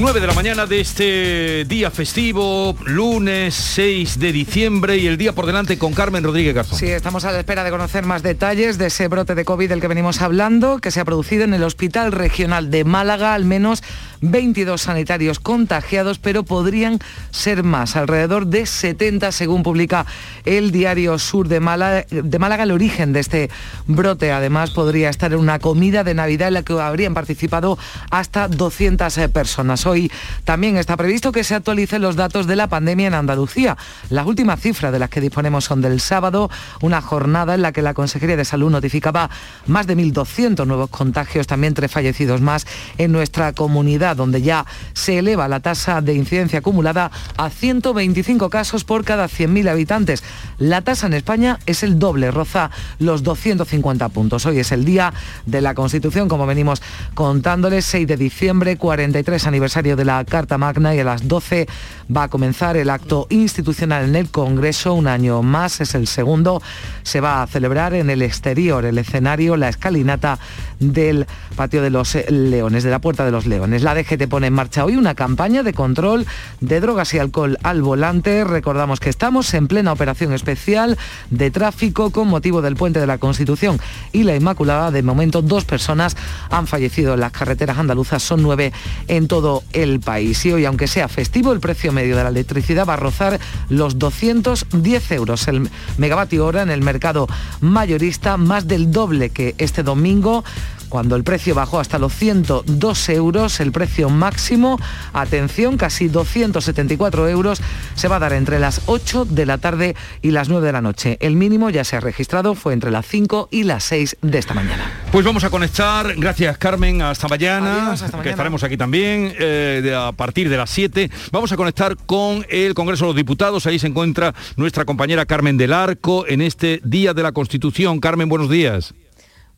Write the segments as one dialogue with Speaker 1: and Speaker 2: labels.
Speaker 1: 9 de la mañana de este día festivo, lunes 6 de diciembre y el día por delante con Carmen Rodríguez Garzón.
Speaker 2: Sí, estamos a la espera de conocer más detalles de ese brote de COVID del que venimos hablando, que se ha producido en el Hospital Regional de Málaga, al menos 22 sanitarios contagiados, pero podrían ser más, alrededor de 70 según publica el diario Sur de Málaga. De Málaga el origen de este brote además podría estar en una comida de Navidad en la que habrían participado hasta 200 eh, personas. Hoy también está previsto que se actualicen los datos de la pandemia en Andalucía. Las últimas cifras de las que disponemos son del sábado, una jornada en la que la Consejería de Salud notificaba más de 1.200 nuevos contagios, también tres fallecidos más en nuestra comunidad donde ya se eleva la tasa de incidencia acumulada a 125 casos por cada 100.000 habitantes. La tasa en España es el doble, roza los 250 puntos. Hoy es el día de la Constitución, como venimos contándoles, 6 de diciembre, 43 aniversario de la Carta Magna y a las 12 va a comenzar el acto institucional en el Congreso, un año más, es el segundo, se va a celebrar en el exterior, el escenario, la escalinata del patio de los Leones, de la Puerta de los Leones. La DGT pone en marcha hoy una campaña de control de drogas y alcohol al volante. Recordamos que estamos en plena operación especial de tráfico con motivo del puente de la Constitución y la Inmaculada. De momento, dos personas han fallecido en las carreteras andaluzas, son nueve en todo el país. Y hoy, aunque sea festivo, el precio medio de la electricidad va a rozar los 210 euros el megavatio hora en el mercado mayorista, más del doble que este domingo cuando el precio bajó hasta los 102 euros, el precio máximo, atención, casi 274 euros, se va a dar entre las 8 de la tarde y las 9 de la noche. El mínimo ya se ha registrado, fue entre las 5 y las 6 de esta mañana.
Speaker 1: Pues vamos a conectar, gracias Carmen, hasta mañana,
Speaker 2: Adiós, hasta mañana.
Speaker 1: que estaremos aquí también eh, de- a partir de las 7. Vamos a conectar con el Congreso de los Diputados, ahí se encuentra nuestra compañera Carmen del Arco en este Día de la Constitución. Carmen, buenos días.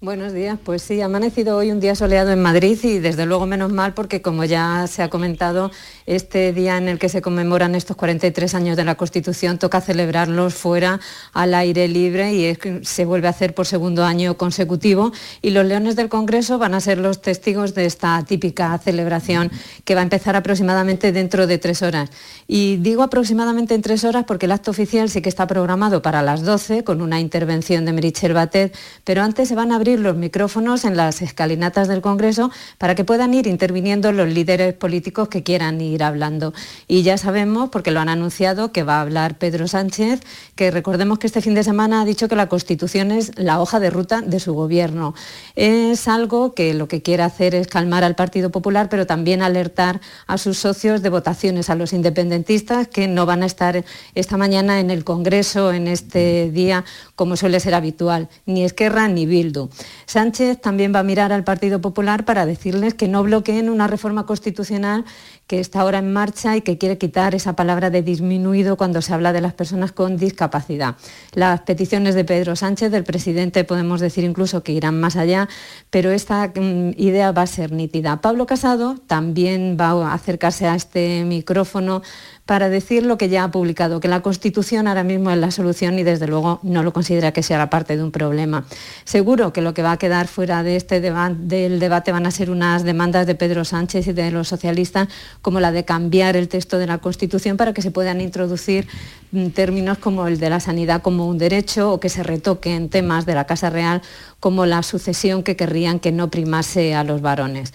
Speaker 3: Buenos días, pues sí, ha amanecido hoy un día soleado en Madrid y desde luego menos mal porque como ya se ha comentado, este día en el que se conmemoran estos 43 años de la Constitución toca celebrarlos fuera al aire libre y se vuelve a hacer por segundo año consecutivo y los leones del Congreso van a ser los testigos de esta típica celebración que va a empezar aproximadamente dentro de tres horas. Y digo aproximadamente en tres horas porque el acto oficial sí que está programado para las 12 con una intervención de Merichel Batet, pero antes se van a abrir los micrófonos en las escalinatas del Congreso para que puedan ir interviniendo los líderes políticos que quieran ir hablando. Y ya sabemos, porque lo han anunciado, que va a hablar Pedro Sánchez, que recordemos que este fin de semana ha dicho que la Constitución es la hoja de ruta de su gobierno. Es algo que lo que quiere hacer es calmar al Partido Popular, pero también alertar a sus socios de votaciones, a los independentistas que no van a estar esta mañana en el Congreso en este día como suele ser habitual, ni Esquerra ni Bildu. Sánchez también va a mirar al Partido Popular para decirles que no bloqueen una reforma constitucional que está ahora en marcha y que quiere quitar esa palabra de disminuido cuando se habla de las personas con discapacidad. Las peticiones de Pedro Sánchez, del presidente, podemos decir incluso que irán más allá, pero esta mm, idea va a ser nítida. Pablo Casado también va a acercarse a este micrófono para decir lo que ya ha publicado, que la Constitución ahora mismo es la solución y desde luego no lo considera que sea parte de un problema. Seguro que lo que va a quedar fuera de este del debate van a ser unas demandas de Pedro Sánchez y de los socialistas como la de cambiar el texto de la Constitución para que se puedan introducir mm, términos como el de la sanidad como un derecho o que se retoquen temas de la Casa Real como la sucesión que querrían que no primase a los varones.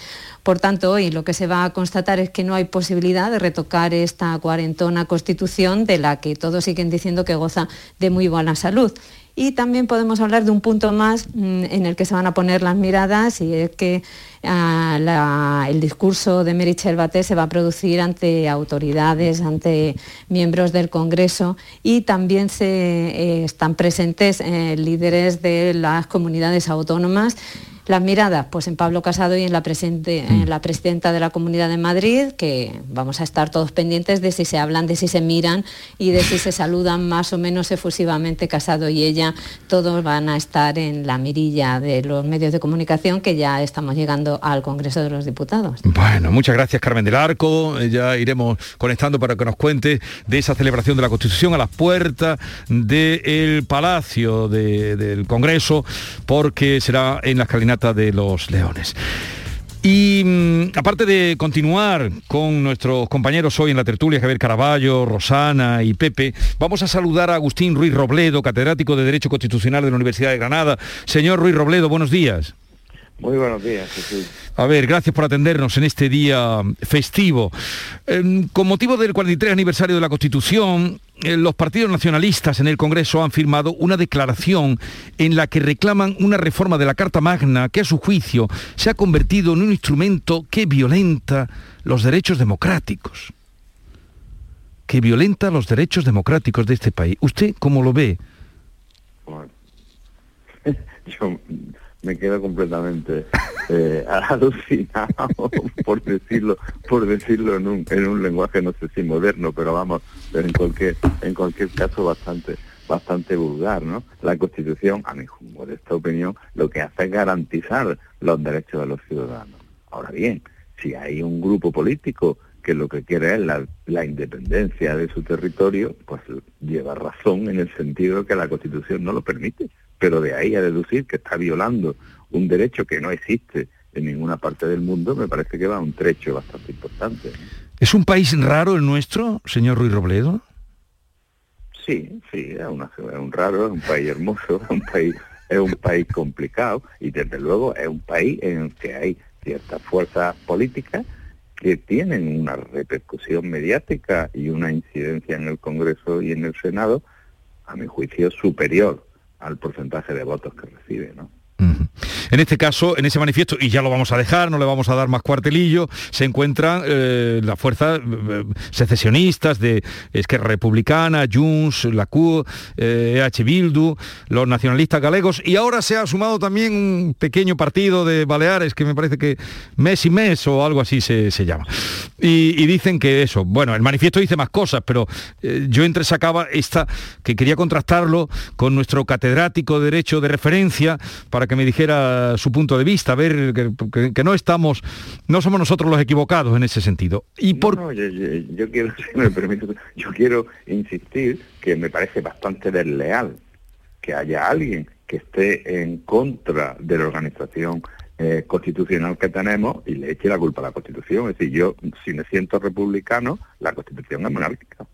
Speaker 3: Por tanto, hoy lo que se va a constatar es que no hay posibilidad de retocar esta cuarentona constitución de la que todos siguen diciendo que goza de muy buena salud. Y también podemos hablar de un punto más mm, en el que se van a poner las miradas y es que ah, el discurso de Merichel Batet se va a producir ante autoridades, ante miembros del Congreso y también se, eh, están presentes eh, líderes de las comunidades autónomas. Las miradas, pues en Pablo Casado y en la, presente- en la presidenta de la Comunidad de Madrid, que vamos a estar todos pendientes de si se hablan, de si se miran y de si se saludan más o menos efusivamente Casado y ella. Todos van a estar en la mirilla de los medios de comunicación que ya estamos llegando al Congreso de los Diputados.
Speaker 1: Bueno, muchas gracias Carmen del Arco. Eh, Ya iremos conectando para que nos cuente de esa celebración de la Constitución a las puertas del Palacio de- del Congreso, porque será en la de los Leones. Y mm, aparte de continuar con nuestros compañeros hoy en la tertulia, Javier Caraballo, Rosana y Pepe, vamos a saludar a Agustín Ruiz Robledo, catedrático de Derecho Constitucional de la Universidad de Granada. Señor Ruiz Robledo, buenos días.
Speaker 4: Muy buenos días, Jesús.
Speaker 1: A ver, gracias por atendernos en este día festivo. Em, con motivo del 43 aniversario de la Constitución, eh, los partidos nacionalistas en el Congreso han firmado una declaración en la que reclaman una reforma de la Carta Magna que a su juicio se ha convertido en un instrumento que violenta los derechos democráticos. Que violenta los derechos democráticos de este país. ¿Usted cómo lo ve?
Speaker 4: Bueno, yo me quedo completamente eh, alucinado por decirlo por decirlo en un, en un lenguaje no sé si moderno pero vamos en cualquier en cualquier caso bastante bastante vulgar no la constitución a mi modesta opinión lo que hace es garantizar los derechos de los ciudadanos. Ahora bien si hay un grupo político que lo que quiere es la, la, independencia de su territorio, pues lleva razón en el sentido de que la Constitución no lo permite pero de ahí a deducir que está violando un derecho que no existe en ninguna parte del mundo, me parece que va un trecho bastante importante.
Speaker 1: ¿Es un país raro el nuestro, señor Ruiz Robledo?
Speaker 4: Sí, sí, es, un raro, es un país hermoso, es un país, es un país complicado y desde luego es un país en el que hay ciertas fuerzas políticas que tienen una repercusión mediática y una incidencia en el Congreso y en el Senado, a mi juicio, superior al porcentaje de votos que recibe, ¿no?
Speaker 1: En este caso, en ese manifiesto, y ya lo vamos a dejar, no le vamos a dar más cuartelillo, se encuentran eh, las fuerzas eh, secesionistas de Esquerra Republicana, Junts, la CUR, EH Bildu, los nacionalistas galegos, y ahora se ha sumado también un pequeño partido de Baleares, que me parece que mes y mes o algo así se, llama. Y, dicen que eso, bueno, el manifiesto dice más cosas, pero eh, yo entresacaba esta, que quería contrastarlo con nuestro catedrático de Derecho de referencia, para que me dijera su punto de vista, ver que, no estamos, no somos nosotros los equivocados en ese sentido.
Speaker 4: Y por... yo, quiero, si me permite, yo quiero insistir que me parece bastante desleal que haya alguien que esté en contra de la organización eh, constitucional que tenemos y le eche la culpa a la Constitución. Es decir, yo, si me siento republicano, la Constitución es monárquica.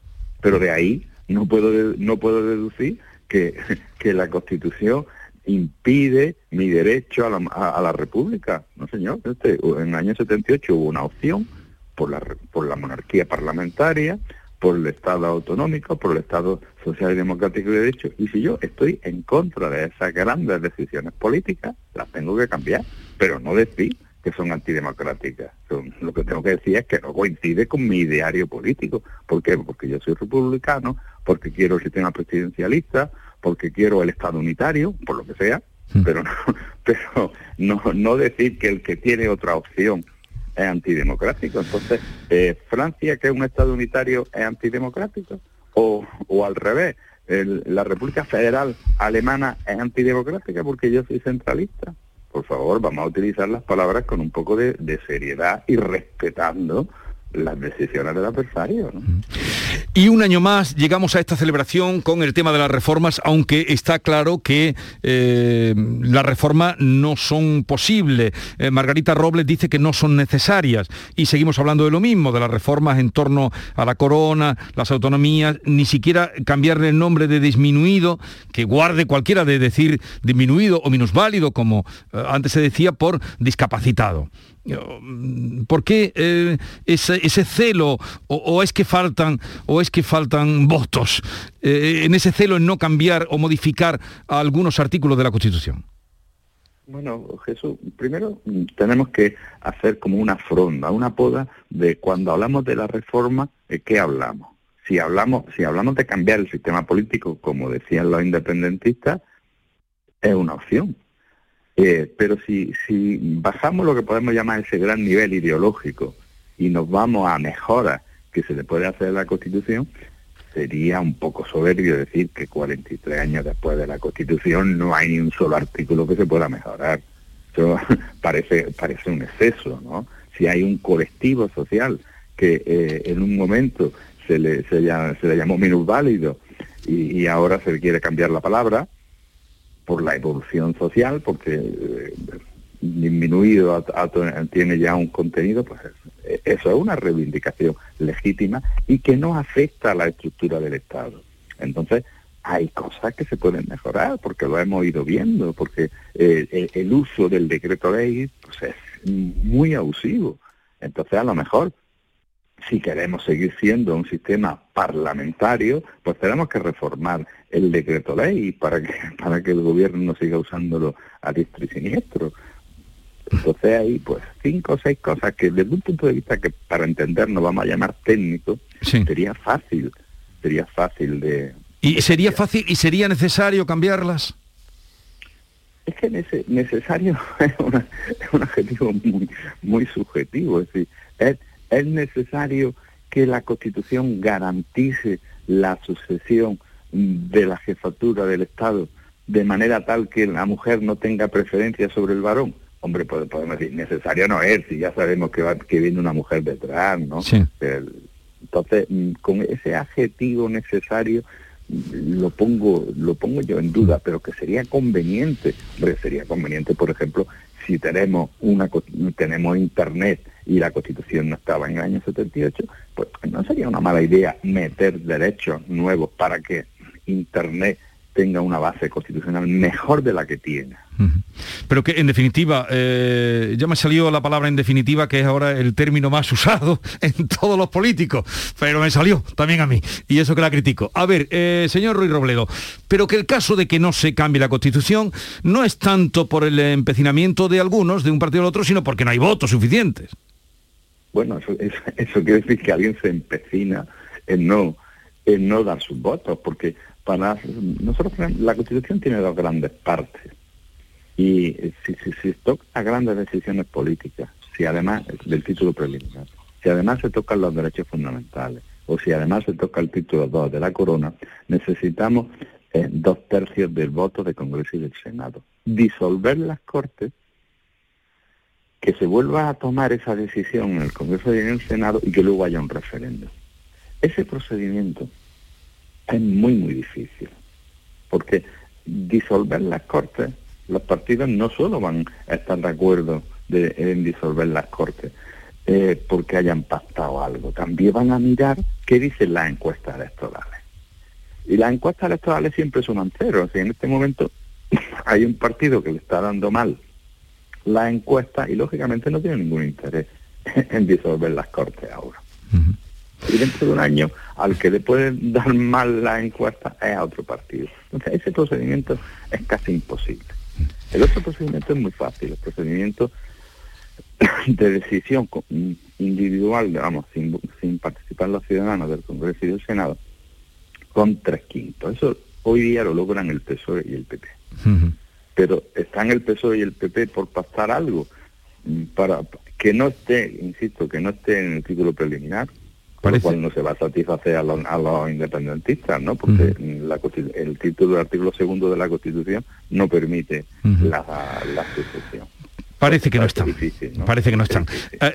Speaker 4: Pero de ahí no puedo, no puedo deducir que, que la Constitución impide mi derecho a la, a, la República. No, señor. Este, en el año 78 hubo una opción por la, por la monarquía parlamentaria, por el Estado autonómico, por el Estado social y democrático y de derecho. Y si yo estoy en contra de esas grandes decisiones políticas, las tengo que cambiar, pero no decir que son antidemocráticas. lo que tengo que decir es que no coincide con mi ideario político. ¿Por qué? Porque yo soy republicano, porque quiero el sistema presidencialista, porque quiero el Estado unitario, por lo que sea, hmm. pero no, pero no, no decir que el que tiene otra opción es antidemocrático. Entonces, eh, Francia, que es un Estado unitario, es antidemocrático, o, o al revés, la República Federal Alemana es antidemocrática porque yo soy centralista. Por favor, vamos a utilizar las palabras con un poco de, de seriedad y respetando las decisiones del adversario.
Speaker 1: Y un año más llegamos a esta celebración con el tema de las reformas, aunque está claro que eh, las reformas no son posibles. Eh, Margarita Robles dice que no son necesarias y seguimos hablando de lo mismo, de las reformas en torno a la corona, las autonomías, ni siquiera cambiarle el nombre de disminuido, que guarde cualquiera de decir disminuido o minusválido, como eh, antes se decía, por discapacitado. Mm, ¿Por qué eh, ese, celo o, es que faltan o es que faltan votos eh, en ese celo en no cambiar o modificar algunos artículos de la Constitución?
Speaker 4: Bueno, Jesús, primero mm, tenemos que hacer como una fronda, una poda de cuando hablamos de la reforma, ¿de qué hablamos? Si hablamos, si hablamos de cambiar el sistema político, como decían los independentistas, es una opción. Eh, pero si, si bajamos lo que podemos llamar ese gran nivel ideológico y nos vamos a mejoras que se le puede hacer a la Constitución, sería un poco soberbio decir que 43 años después de la Constitución no hay ni un solo artículo que se pueda mejorar. Eso parece, parece un exceso, ¿no? Si hay un colectivo social que eh, en un momento se le, se, se le llamó minusválido y, y ahora se le quiere cambiar la palabra, por la evolución social, porque eh, disminuido, tiene ya un contenido, pues eso es una reivindicación legítima y que no afecta a la estructura del Estado. Entonces, hay cosas que se pueden mejorar porque lo hemos ido viendo, porque eh, el, uso del decreto ley pues, es muy abusivo. Entonces, a lo mejor, si queremos seguir siendo un sistema parlamentario, pues tenemos que reformar el decreto ley para que, para que el gobierno no siga usándolo a diestro y siniestro. Entonces hay pues cinco o seis cosas que desde un punto de vista que para entendernos vamos a llamar técnico, sería fácil, sería fácil de,
Speaker 1: ¿Y sería fácil y sería necesario cambiarlas?
Speaker 4: Es que necesario es, un adjetivo muy, muy subjetivo. Es decir, es, necesario que la Constitución garantice la sucesión de la jefatura del Estado de manera tal que la mujer no tenga preferencia sobre el varón. Hombre, podemos decir, necesario no es, si ya sabemos que, va, que viene una mujer detrás, ¿no? entonces, mm, con ese adjetivo necesario lo pongo lo pongo yo en duda, pero que sería conveniente, sería conveniente, por ejemplo, si tenemos una tenemos internet y la Constitución no estaba en el año 78, pues no sería una mala idea meter derechos nuevos para que internet tenga una base constitucional mejor de la que tiene.
Speaker 1: Pero que en definitiva, eh, ya me salió la palabra en definitiva, que es ahora el término más usado en todos los políticos, pero me salió también a mí, y eso que la critico. A ver, eh, señor Ruiz Robledo, pero que el caso de que no se cambie la Constitución no es tanto por el empecinamiento de algunos, de un partido al otro, sino porque no hay votos suficientes.
Speaker 4: Bueno, eso, eso quiere decir que alguien se empecina en no, en no dar sus votos, porque para nosotros la Constitución tiene dos grandes partes y si, se toca grandes decisiones políticas, si además del título preliminar, si además se tocan los derechos fundamentales o si además se toca el título 2 de la corona, necesitamos eh, dos tercios del voto de Congreso y del Senado. Disolver las Cortes, que se vuelva a tomar esa decisión en el Congreso y en el Senado y que luego haya un referéndum. Ese procedimiento es muy, muy difícil, porque disolver las Cortes los partidos no solo van a estar de acuerdo en disolver las Cortes eh, porque hayan pactado algo, también van a mirar qué dicen las encuestas electorales. Y las encuestas electorales siempre son cero. Si en este momento hay un partido que le está dando mal la encuesta y lógicamente no tiene ningún interés en disolver las Cortes ahora. Y dentro de un año, al que le pueden dar mal la encuesta es a otro partido. Entonces, ese procedimiento es casi imposible. El otro procedimiento es muy fácil, el procedimiento de decisión individual, digamos, sin, sin participar los ciudadanos del Congreso y del Senado, con tres quintos. Eso hoy día lo logran el PSOE y el PP. Pero están el PSOE y el PP por pasar algo mm, para que no esté, insisto, que no esté en el título preliminar, por lo cual no se va a satisfacer a los, a los independentistas, ¿no? Porque el título del artículo segundo de la Constitución no permite la, la sucesión.
Speaker 1: Parece que no están. Parece que no están.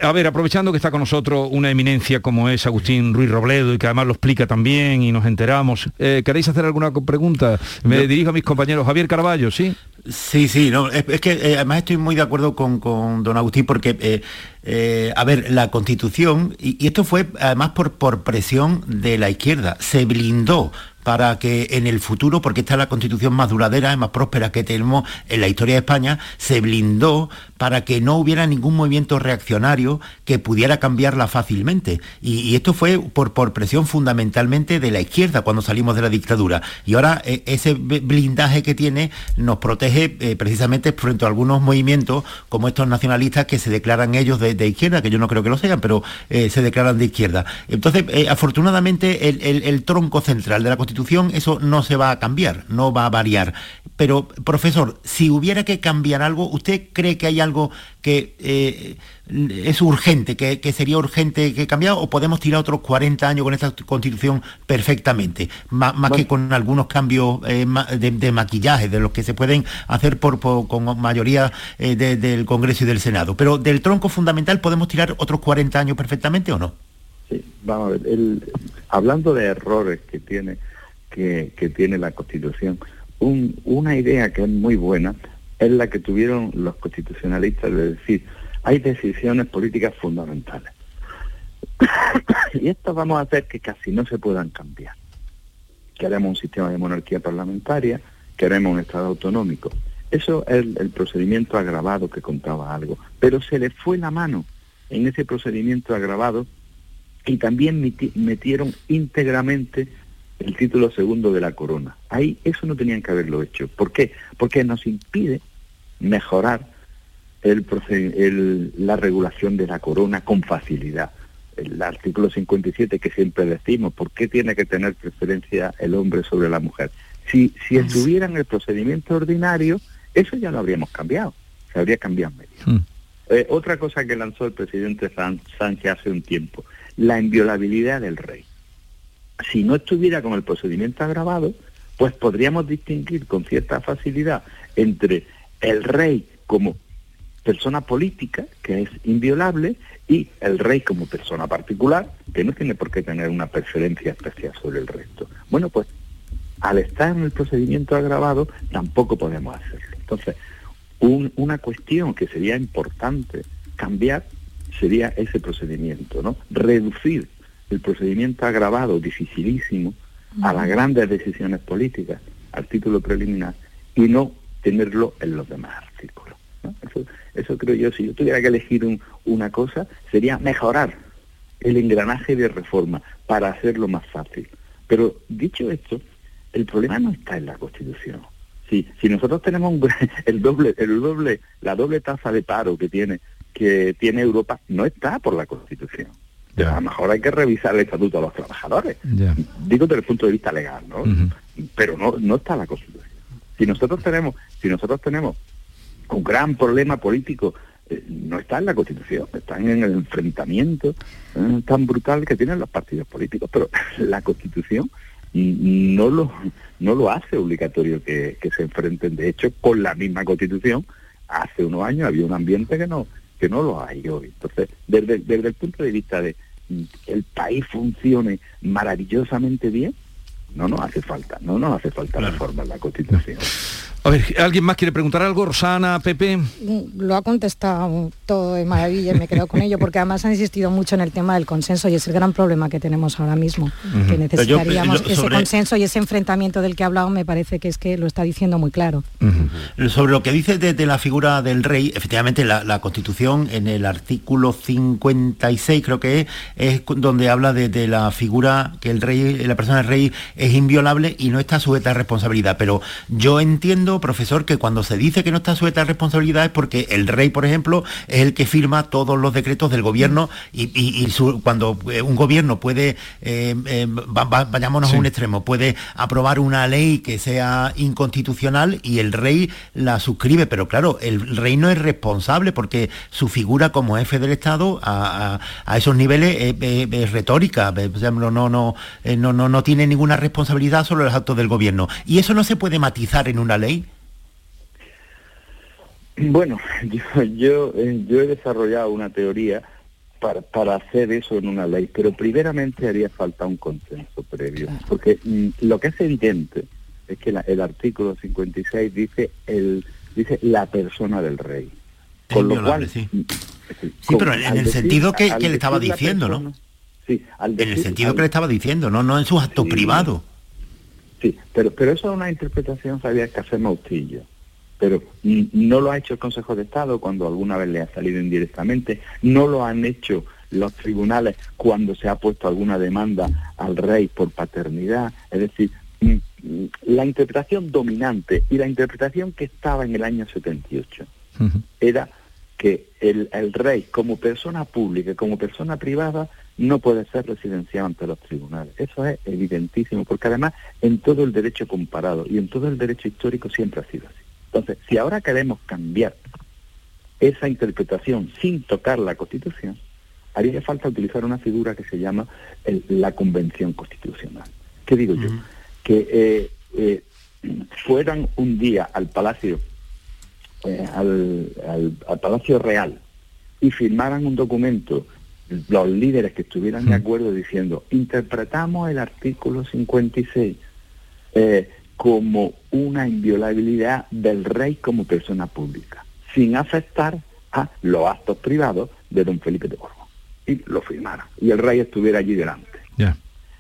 Speaker 1: A, ver, aprovechando que está con nosotros una eminencia como es Agustín Ruiz Robledo y que además lo explica también y nos enteramos, eh, ¿queréis hacer alguna pregunta? Me dirijo a mis compañeros. Javier Caraballo, ¿sí?
Speaker 5: Sí, sí, no, es, que eh, además estoy muy de acuerdo con, don Agustín porque, eh, a ver, la Constitución, y, y, esto fue además por, por presión de la izquierda, se blindó para que en el futuro, porque esta es la constitución más duradera, y más próspera que tenemos en la historia de España, se blindó para que no hubiera ningún movimiento reaccionario que pudiera cambiarla fácilmente. Y, esto fue por, presión fundamentalmente de la izquierda cuando salimos de la dictadura. Y ahora eh, ese blindaje que tiene nos protege eh, precisamente frente a algunos movimientos como estos nacionalistas que se declaran ellos de, izquierda, que yo no creo que lo sean, pero eh, se declaran de izquierda. Entonces, afortunadamente, el, el tronco central de la Constitución eso no se va a cambiar, no va a variar. Pero, profesor, si hubiera que cambiar algo, ¿usted cree que hay algo que eh, es urgente, que, sería urgente que cambiar, o podemos tirar otros 40 años con esta constitución perfectamente, más, que con algunos cambios eh, de, maquillaje, de los que se pueden hacer por, con mayoría eh, del Congreso y del Senado? Pero del tronco fundamental, ¿podemos tirar otros 40 años perfectamente o no?
Speaker 4: Sí, vamos a ver, hablando de errores que tiene que, tiene la Constitución. una idea que es muy buena es la que tuvieron los constitucionalistas de decir, hay decisiones políticas fundamentales. y esto vamos a hacer que casi no se puedan cambiar. Queremos un sistema de monarquía parlamentaria, queremos un Estado autonómico. Eso es el, procedimiento agravado que contaba algo. Pero se le fue la mano en ese procedimiento agravado y también metieron íntegramente el título segundo de la corona. Ahí eso no tenían que haberlo hecho. ¿Por qué? Porque nos impide mejorar el, la regulación de la corona con facilidad. El artículo 57 que siempre decimos, ¿por qué tiene que tener preferencia el hombre sobre la mujer? Si, si estuviera en el procedimiento ordinario, eso ya lo habríamos cambiado, se habría cambiado medio. Hmm. Eh, otra cosa que lanzó el presidente Sánchez hace un tiempo, la inviolabilidad del rey. Si no estuviera con el procedimiento agravado, pues podríamos distinguir con cierta facilidad entre el rey como persona política, que es inviolable, y el rey como persona particular, que no tiene por qué tener una preferencia especial sobre el resto. Bueno, pues al estar en el procedimiento agravado, tampoco podemos hacerlo. Entonces, una cuestión que sería importante cambiar sería ese procedimiento, ¿no? Reducir el procedimiento agravado, dificilísimo, a las grandes decisiones políticas, al título preliminar, y no tenerlo en los demás artículos. Eso, creo yo, si yo tuviera que elegir una cosa, sería mejorar el engranaje de reforma para hacerlo más fácil. Pero dicho esto, el problema no está en la Constitución. Si, si nosotros tenemos el doble, el doble, la doble tasa de paro que tiene, que tiene Europa, no está por la Constitución. A lo mejor hay que revisar el estatuto de los trabajadores. Digo desde el punto de vista legal, ¿no? Pero no, no está la Constitución. Si nosotros tenemos, si nosotros tenemos un gran problema político, eh, no está en la Constitución, están en el enfrentamiento eh, tan brutal que tienen los partidos políticos, pero la Constitución no lo, no lo hace obligatorio que, se enfrenten. De hecho, con la misma constitución, hace unos años había un ambiente que no, que no lo hay hoy. Entonces, desde, el punto de vista de que el país funcione maravillosamente bien, no nos hace falta, no nos hace falta reformar la constitución.
Speaker 1: A ver, ¿alguien más quiere preguntar algo? Rosana, Pepe.
Speaker 6: Lo ha contestado todo de maravilla y me quedo con ello, porque además ha insistido mucho en el tema del consenso y es el gran problema que tenemos ahora mismo, que necesitaríamos ese consenso y ese enfrentamiento del que ha hablado, me parece que es que lo está diciendo muy claro.
Speaker 5: Sobre lo que dice de, la figura del rey, efectivamente la, Constitución en el artículo 56 creo que es, es donde habla de, la figura que el rey, la persona del rey es inviolable y no está sujeta a responsabilidad, pero yo entiendo profesor, que cuando se dice que no está sujeta a responsabilidad es porque el rey, por ejemplo, es el que firma todos los decretos del gobierno y, cuando eh, un gobierno puede, eh, eh, vayámonos a un extremo, puede aprobar una ley que sea inconstitucional y el rey la suscribe, pero claro, el rey no es responsable porque su figura como jefe del Estado a, esos niveles es, retórica, no, no, no, no, no tiene ninguna responsabilidad sobre los actos del gobierno. Y eso no se puede matizar en una ley.
Speaker 4: Bueno, yo, eh, yo, he desarrollado una teoría para, para, hacer eso en una ley, pero primeramente haría falta un consenso previo, porque mm, lo que es evidente es que el artículo 56 dice el dice la persona del rey.
Speaker 5: Con lo cual, sí, mm, sí pero en, el sentido que, le estaba diciendo, ¿no? Sí, en el sentido que le estaba diciendo, no, no en sus actos privados.
Speaker 4: Sí, pero, pero eso es una interpretación, sabía que hace Mautillo pero no lo ha hecho el Consejo de Estado cuando alguna vez le ha salido indirectamente, no lo han hecho los tribunales cuando se ha puesto alguna demanda al rey por paternidad, es decir, la interpretación dominante y la interpretación que estaba en el año 78 era que el, el, rey como persona pública, como persona privada, no puede ser residenciado ante los tribunales. Eso es evidentísimo, porque además en todo el derecho comparado y en todo el derecho histórico siempre ha sido así. Entonces, si ahora queremos cambiar esa interpretación sin tocar la Constitución, haría falta utilizar una figura que se llama la Convención Constitucional. ¿Qué digo yo? Que eh, eh, fueran un día al Palacio, eh, al, Palacio Real y firmaran un documento los líderes que estuvieran de acuerdo diciendo interpretamos el artículo 56 como una inviolabilidad del rey como persona pública, sin afectar a los actos privados de don Felipe de Borbón. Y lo firmara. Y el rey estuviera allí delante.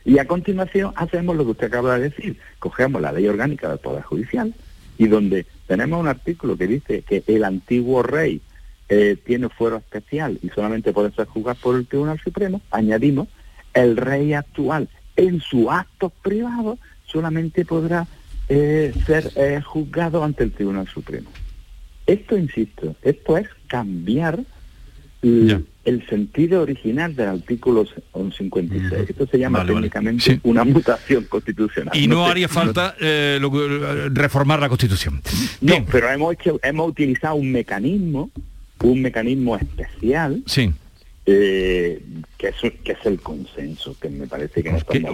Speaker 4: Y a continuación hacemos lo que usted acaba de decir. Cogemos la ley orgánica del Poder Judicial y donde tenemos un artículo que dice que el antiguo rey eh, tiene fuero especial y solamente puede ser juzgado por el Tribunal Supremo, añadimos, el rey actual en su actos privado solamente podrá eh, ser eh, juzgado ante el Tribunal Supremo. Esto, insisto, esto es cambiar el sentido original del artículo 56. Esto se llama técnicamente una mutación constitucional.
Speaker 1: Y no, haría falta eh, reformar la Constitución.
Speaker 4: No, pero hemos, hecho, hemos utilizado un mecanismo, un mecanismo especial.
Speaker 1: Sí
Speaker 4: eh, que, es, que es el consenso, que me parece que,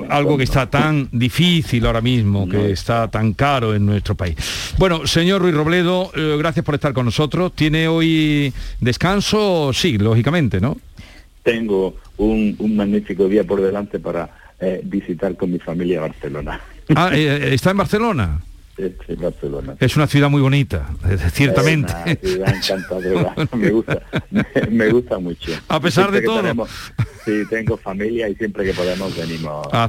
Speaker 1: algo que está tan difícil ahora mismo, que está tan caro en nuestro país. Bueno, señor Ruiz Robledo, eh, gracias por estar con nosotros. ¿Tiene hoy descanso? Sí, lógicamente, ¿no?
Speaker 4: Tengo un, magnífico día por delante para eh, visitar con mi familia Barcelona.
Speaker 1: Ah, ¿está en Barcelona?
Speaker 4: Es
Speaker 1: una ciudad muy bonita, ciertamente.
Speaker 4: me gusta, me, gusta mucho.
Speaker 1: A pesar de todo.
Speaker 4: sí, tengo familia y siempre que podemos venimos.
Speaker 1: Ah,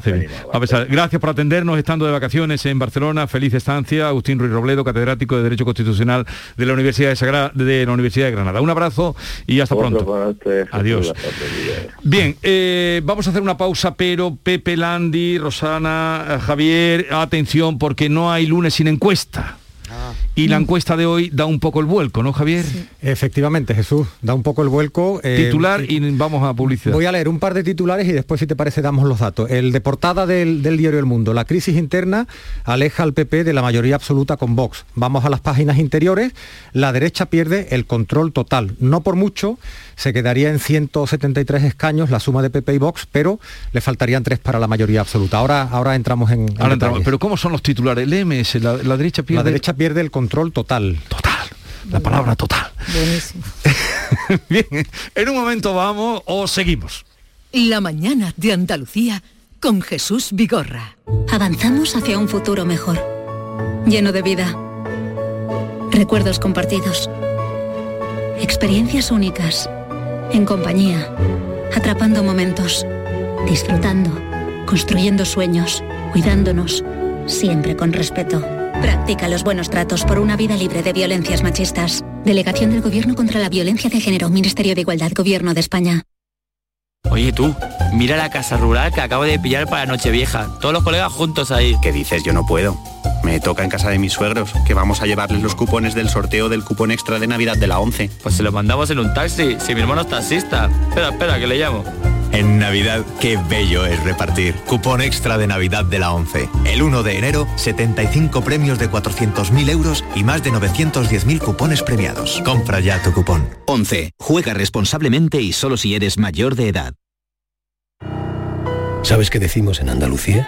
Speaker 1: a pesar, gracias por atendernos estando de vacaciones en Barcelona. Feliz estancia. Agustín Ruiz Robledo, catedrático de Derecho Constitucional de la Universidad de, de, la Universidad de Granada. Un abrazo y hasta pronto. Adiós. Bien, eh, vamos a hacer una pausa, pero Pepe Landi, Rosana, Javier, atención, porque no hay lunes sin encuesta. Ah. Y la encuesta de hoy da un poco el vuelco, ¿no, Javier?
Speaker 7: Efectivamente, Jesús, da un poco el vuelco.
Speaker 1: Eh, Titular y vamos a publicidad.
Speaker 7: Voy a leer un par de titulares y después, si te parece, damos los datos. El de portada del, diario El Mundo. La crisis interna aleja al PP de la mayoría absoluta con Vox. Vamos a las páginas interiores. La derecha pierde el control total. No por mucho, se quedaría en 173 escaños la suma de PP y Vox, pero le faltarían tres para la mayoría absoluta. Ahora, ahora entramos en...
Speaker 1: pero ¿cómo son los titulares? El MS, la, derecha pierde...
Speaker 7: La derecha pierde el control total.
Speaker 1: Total. La palabra total. Buenísimo. Bien, en un momento vamos o seguimos.
Speaker 8: La mañana de Andalucía con Jesús Vigorra.
Speaker 9: Avanzamos hacia un futuro mejor, lleno de vida, recuerdos compartidos, experiencias únicas en compañía, atrapando momentos, disfrutando, construyendo sueños, cuidándonos, siempre con respeto. Practica los buenos tratos por una vida libre de violencias machistas. Delegación del Gobierno contra la Violencia de Género, Ministerio de Igualdad, Gobierno de España.
Speaker 10: Oye tú, mira la casa rural que acabo de pillar para Nochevieja. Todos los colegas juntos ahí.
Speaker 11: ¿Qué dices? Yo no puedo. Me toca en casa de mis suegros, que vamos a llevarles los cupones del sorteo del cupón extra de Navidad de la 11.
Speaker 10: Pues se lo mandamos en un taxi, si mi hermano es taxista. Espera, espera, que le llamo.
Speaker 12: En Navidad, qué bello es repartir. Cupón extra de Navidad de la 11. El 1 de enero, 75 premios de 400.000 euros y más de 910.000 cupones premiados. Compra ya tu cupón.
Speaker 13: 11. Juega responsablemente y solo si eres mayor de edad.
Speaker 14: ¿Sabes qué decimos en Andalucía?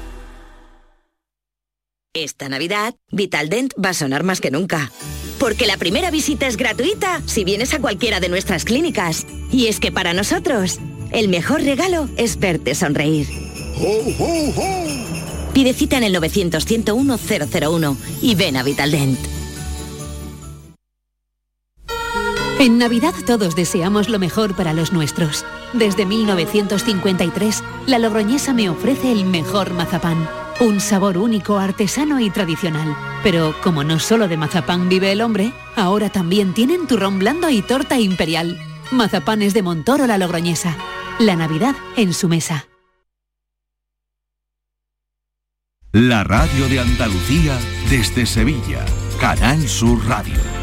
Speaker 15: Esta Navidad, Vitaldent va a sonar más que nunca. Porque la primera visita es gratuita si vienes a cualquiera de nuestras clínicas. Y es que para nosotros, el mejor regalo es verte sonreír. Pide cita en el 900-101-001 y ven a Vitaldent.
Speaker 8: En Navidad todos deseamos lo mejor para los nuestros. Desde 1953, la Logroñesa me ofrece el mejor mazapán un sabor único, artesano y tradicional. Pero como no solo de mazapán vive el hombre, ahora también tienen turrón blando y torta imperial. Mazapanes de Montoro la Logroñesa. La Navidad en su mesa.
Speaker 16: La radio de Andalucía desde Sevilla. Canal Sur Radio.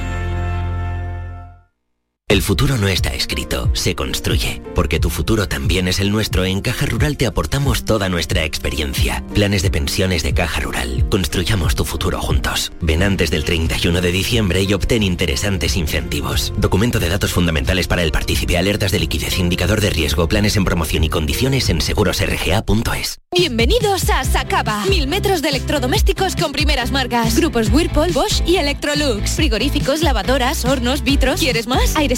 Speaker 17: El futuro no está escrito, se construye. Porque tu futuro también es el nuestro, en Caja Rural te aportamos toda nuestra experiencia. Planes de pensiones de Caja Rural. Construyamos tu futuro juntos. Ven antes del 31 de diciembre y obtén interesantes incentivos. Documento de datos fundamentales para el partícipe, alertas de liquidez, indicador de riesgo, planes en promoción y condiciones en segurosrga.es.
Speaker 18: Bienvenidos a Sacaba. Mil metros de electrodomésticos con primeras marcas. Grupos Whirlpool, Bosch y Electrolux. Frigoríficos, lavadoras, hornos, vitros. ¿Quieres más? Aires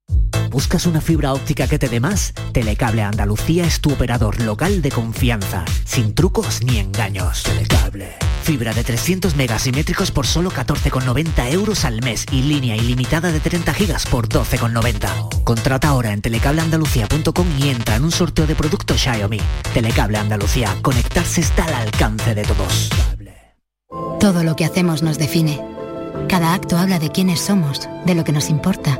Speaker 19: ¿Buscas una fibra óptica que te dé más? Telecable Andalucía es tu operador local de confianza, sin trucos ni engaños. Telecable. Fibra de 300 megasimétricos por solo 14,90 euros al mes y línea ilimitada de 30 gigas por 12,90. Contrata ahora en telecableandalucía.com y entra en un sorteo de productos Xiaomi. Telecable Andalucía. Conectarse está al alcance de todos.
Speaker 20: Todo lo que hacemos nos define. Cada acto habla de quiénes somos, de lo que nos importa.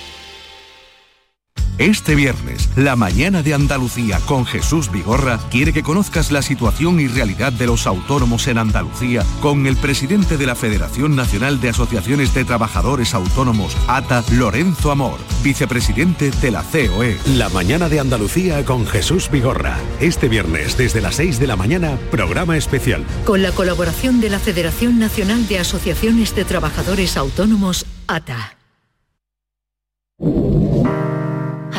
Speaker 16: Este viernes, la mañana de Andalucía con Jesús Vigorra quiere que conozcas la situación y realidad de los autónomos en Andalucía con el presidente de la Federación Nacional de Asociaciones de Trabajadores Autónomos, ATA, Lorenzo Amor, vicepresidente de la COE.
Speaker 21: La mañana de Andalucía con Jesús Vigorra. Este viernes, desde las 6 de la mañana, programa especial.
Speaker 22: Con la colaboración de la Federación Nacional de Asociaciones de Trabajadores Autónomos, ATA.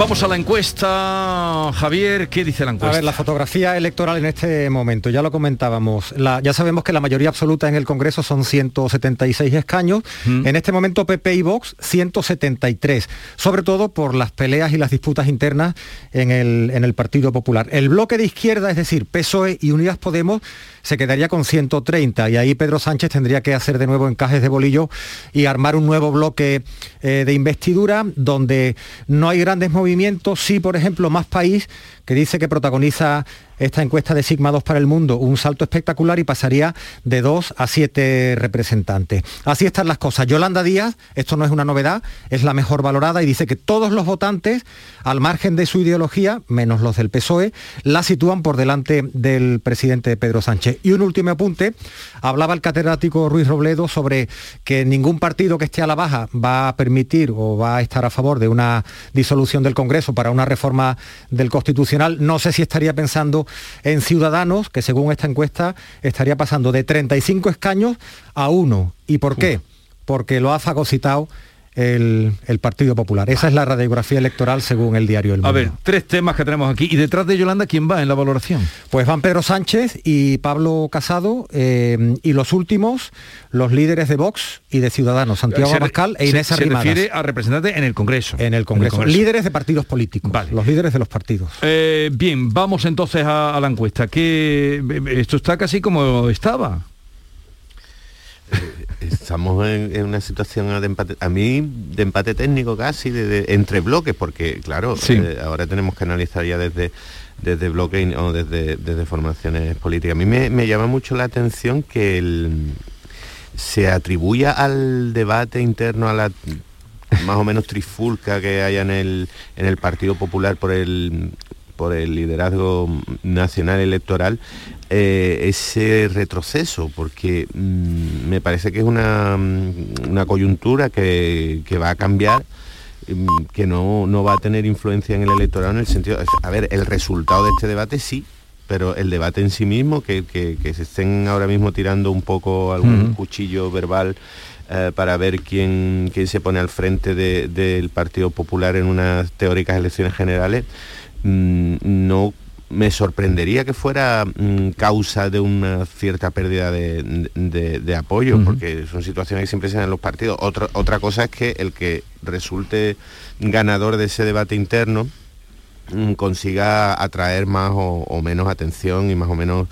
Speaker 1: Vamos a la encuesta. Javier, ¿qué dice la encuesta?
Speaker 7: A ver, la fotografía electoral en este momento, ya lo comentábamos. ya sabemos que la mayoría absoluta en el Congreso son 176 escaños. Mm. En este momento PP y Vox 173, sobre todo por las peleas y las disputas internas en el, en el Partido Popular. El bloque de izquierda, es decir, PSOE y Unidas Podemos, se quedaría con 130 y ahí Pedro Sánchez tendría que hacer de nuevo encajes de bolillo y armar un nuevo bloque eh, de investidura donde no hay grandes movimientos, sí, por ejemplo, más país que dice que protagoniza esta encuesta de Sigma 2 para el mundo un salto espectacular y pasaría de 2 a 7 representantes. Así están las cosas. Yolanda Díaz, esto no es una novedad, es la mejor valorada y dice que todos los votantes, al margen de su ideología, menos los del PSOE, la sitúan por delante del presidente Pedro Sánchez. Y un último apunte, hablaba el catedrático Ruiz Robledo sobre que ningún partido que esté a la baja va a permitir o va a estar a favor de una disolución del Congreso para una reforma del Constitucional. No sé si estaría pensando en Ciudadanos, que según esta encuesta estaría pasando de 35 escaños a uno. ¿Y por qué? Porque lo ha fagocitado el, Partido Popular. Esa es la radiografía electoral según el diario El Mundo.
Speaker 1: A ver, tres temas que tenemos aquí. ¿Y detrás de Yolanda quién va en la valoración?
Speaker 7: Pues van Pedro Sánchez y Pablo Casado eh, y los últimos, los líderes de Vox y de Ciudadanos, Santiago Abascal e Inés Arrimadas.
Speaker 1: Se refiere a representantes en el Congreso.
Speaker 7: En el Congreso. Líderes de partidos políticos. Vale. Los líderes de los partidos.
Speaker 1: Eh, bien, vamos entonces a, a la encuesta. Que esto está casi como estaba.
Speaker 23: Eh, estamos en, una situación de empate, a mí de empate técnico casi, de, entre bloques, porque claro, eh, ahora tenemos que analizar ya desde desde bloques o desde, desde formaciones políticas. A mí me, llama mucho la atención que se atribuya al debate interno, a la más o menos trifulca que haya en el, en el Partido Popular por el por el liderazgo nacional electoral eh, ese retroceso, porque mm, me parece que es una, mm, una coyuntura que, va a cambiar mm, que no, va a tener influencia en el electorado en el sentido, a ver, el resultado de este debate sí, pero el debate en sí mismo, que, se estén ahora mismo tirando un poco algún cuchillo verbal eh, para ver quién, quién se pone al frente del Partido Popular en unas teóricas elecciones generales, Mm, no me sorprendería que fuera mm, causa de una cierta pérdida de, apoyo, porque son situaciones que siempre se dan en los partidos. Otra, otra cosa es que el que resulte ganador de ese debate interno mm, consiga atraer más o, menos atención y más o menos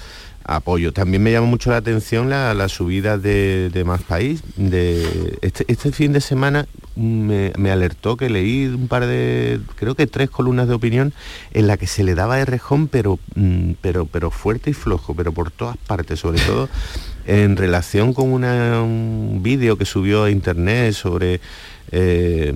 Speaker 23: apoyo. También me llama mucho la atención la, subida de, Más País. De, este, este, fin de semana me, alertó que leí un par de, creo que tres columnas de opinión en la que se le daba rejón, pero, mm, pero, pero fuerte y flojo, pero por todas partes, sobre todo en relación con un vídeo que subió a internet sobre... Eh,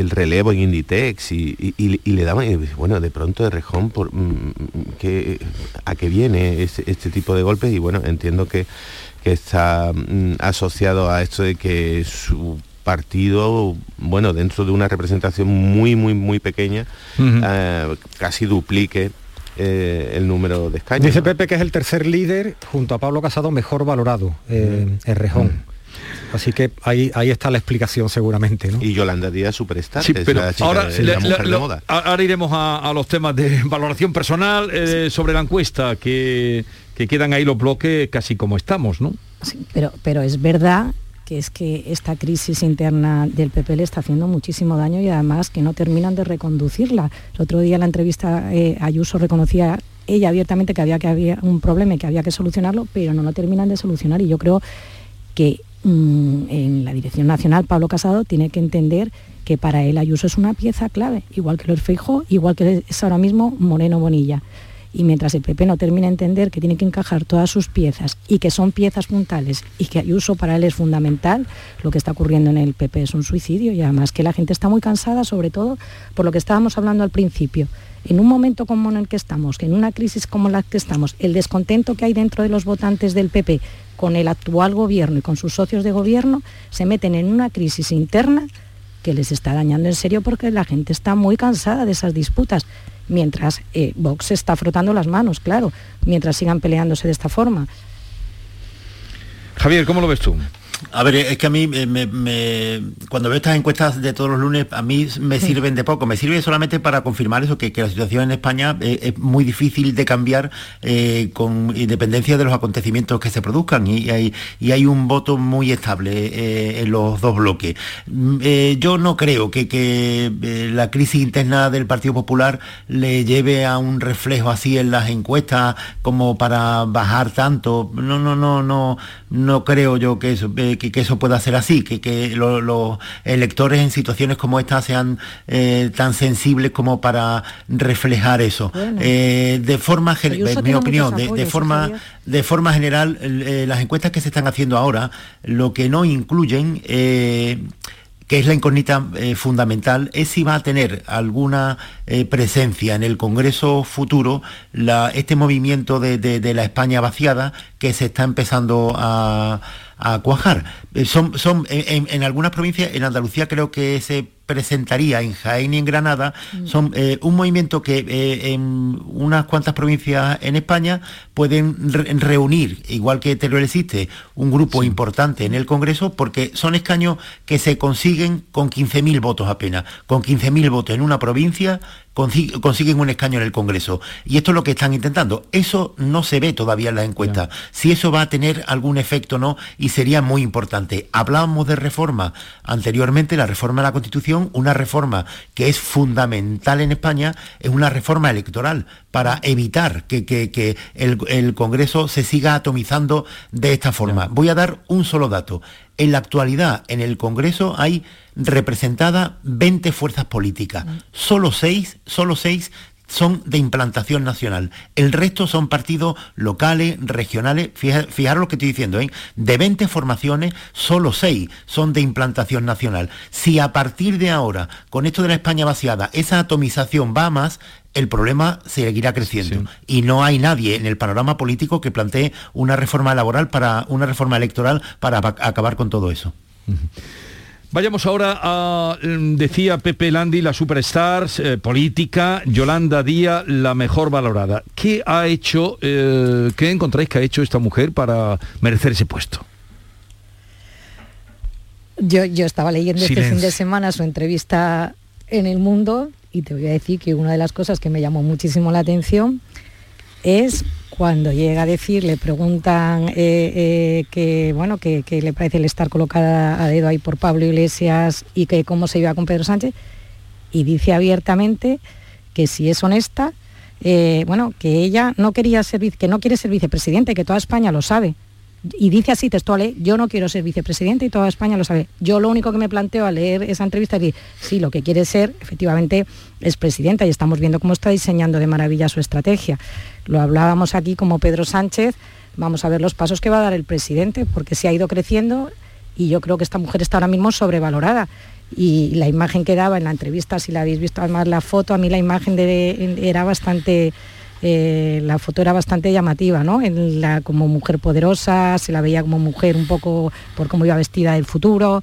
Speaker 23: el relevo en Inditex y, le daban, bueno, de pronto de rejón, por, mm, mm, que, ¿a qué viene este, este, tipo de golpes? Y bueno, entiendo que, está mm, asociado a esto de que su partido, bueno, dentro de una representación muy, muy, muy pequeña, eh, casi duplique eh, el número de escaños.
Speaker 7: Dice Pepe que es el tercer líder junto a Pablo Casado mejor valorado, eh, en Rejón. Así que ahí, ahí está la explicación seguramente. ¿no?
Speaker 23: Y Yolanda Díaz superstar.
Speaker 1: Sí, pero ahora, ahora iremos a, los temas de valoración personal eh, sobre la encuesta, que, quedan ahí los bloques casi como estamos, ¿no?
Speaker 6: Sí, pero, pero es verdad que es que esta crisis interna del PP le está haciendo muchísimo daño y además que no terminan de reconducirla. El otro día en la entrevista eh, Ayuso reconocía ella abiertamente que había, que había un problema y que había que solucionarlo, pero no lo terminan de solucionar y yo creo que Mm, en la Dirección Nacional, Pablo Casado tiene que entender que para él Ayuso es una pieza clave, igual que lo es igual que es ahora mismo Moreno Bonilla. Y mientras el PP no termine de entender que tiene que encajar todas sus piezas y que son piezas puntales y que Ayuso para él es fundamental, lo que está ocurriendo en el PP es un suicidio y además que la gente está muy cansada, sobre todo por lo que estábamos hablando al principio. En un momento como en el que estamos, en una crisis como la que estamos, el descontento que hay dentro de los votantes del PP con el actual gobierno y con sus socios de gobierno se meten en una crisis interna que les está dañando en serio porque la gente está muy cansada de esas disputas, mientras eh, Vox está frotando las manos, claro, mientras sigan peleándose de esta forma.
Speaker 1: Javier, ¿cómo lo ves tú?
Speaker 5: A ver, es que a mí me, cuando veo estas encuestas de todos los lunes, a mí me sirven de poco. Me sirve solamente para confirmar eso, que, la situación en España eh, es, muy difícil de cambiar eh, con independencia de los acontecimientos que se produzcan y hay, y hay un voto muy estable eh, en los dos bloques. Mm, yo no creo que, que la crisis interna del Partido Popular le lleve a un reflejo así en las encuestas como para bajar tanto. No, no, no, no, no creo yo que eso que, eso pueda ser así, que, los electores en situaciones como esta sean eh, tan sensibles como para reflejar eso. Eh, de forma general, mi opinión, de, forma, de forma general, eh, las encuestas que se están haciendo ahora, lo que no incluyen que es la incógnita fundamental, es si va a tener alguna presencia en el Congreso futuro este movimiento de, la España vaciada que se está empezando a, a cuajar. Eh, son, son en, algunas provincias, en Andalucía creo que se presentaría en Jaén y en Granada, mm. son eh, un movimiento que eh, en unas cuantas provincias en España pueden reunir, igual que Teruel existe, un grupo importante en el Congreso, porque son escaños que se consiguen con 15.000 votos apenas. Con 15.000 votos en una provincia consiguen un escaño en el Congreso. Y esto es lo que están intentando. Eso no se ve todavía en la encuesta. Si eso va a tener algún efecto o no, y sería muy importante. Hablábamos de reforma anteriormente, la reforma de la Constitución, una reforma que es fundamental en España, es una reforma electoral para evitar que, el, Congreso se siga atomizando de esta forma. Voy a dar un solo dato. En la actualidad, en el Congreso hay representadas 20 fuerzas políticas. Solo seis, solo seis son de implantación nacional. El resto son partidos locales, regionales. Fijaros lo que estoy diciendo, ¿eh? de 20 formaciones, solo 6 son de implantación nacional. Si a partir de ahora, con esto de la España vaciada, esa atomización va más, el problema seguirá creciendo. Y no hay nadie en el panorama político que plantee una reforma laboral para una reforma electoral para acabar con todo eso.
Speaker 1: Vayamos ahora a, mm, decía Pepe Landi, la superstar eh, política, Yolanda Díaz, la mejor valorada. ¿Qué ha hecho, eh, qué encontráis que ha hecho esta mujer para merecer ese puesto?
Speaker 6: Yo, yo estaba leyendo este fin de semana su entrevista en El Mundo y te voy a decir que una de las cosas que me llamó muchísimo la atención es cuando llega a decir, le preguntan eh, eh, que, bueno, que, le parece el estar colocada a dedo ahí por Pablo Iglesias y que cómo se iba con Pedro Sánchez, y dice abiertamente que si es honesta, eh, bueno, que ella no quería ser, que no quiere ser vicepresidente, que toda España lo sabe, y dice así textual, yo no quiero ser vicepresidente y toda España lo sabe. Yo lo único que me planteo al leer esa entrevista es decir, sí, lo que quiere ser, efectivamente, es presidenta y estamos viendo cómo está diseñando de maravilla su estrategia. Lo hablábamos aquí como Pedro Sánchez, vamos a ver los pasos que va a dar el presidente, porque se ha ido creciendo y yo creo que esta mujer está ahora mismo sobrevalorada. Y la imagen que daba en la entrevista, si la habéis visto además la foto, a mí la imagen era bastante eh, la foto era bastante llamativa, ¿no? En la, como mujer poderosa, se la veía como mujer un poco por cómo iba vestida del futuro,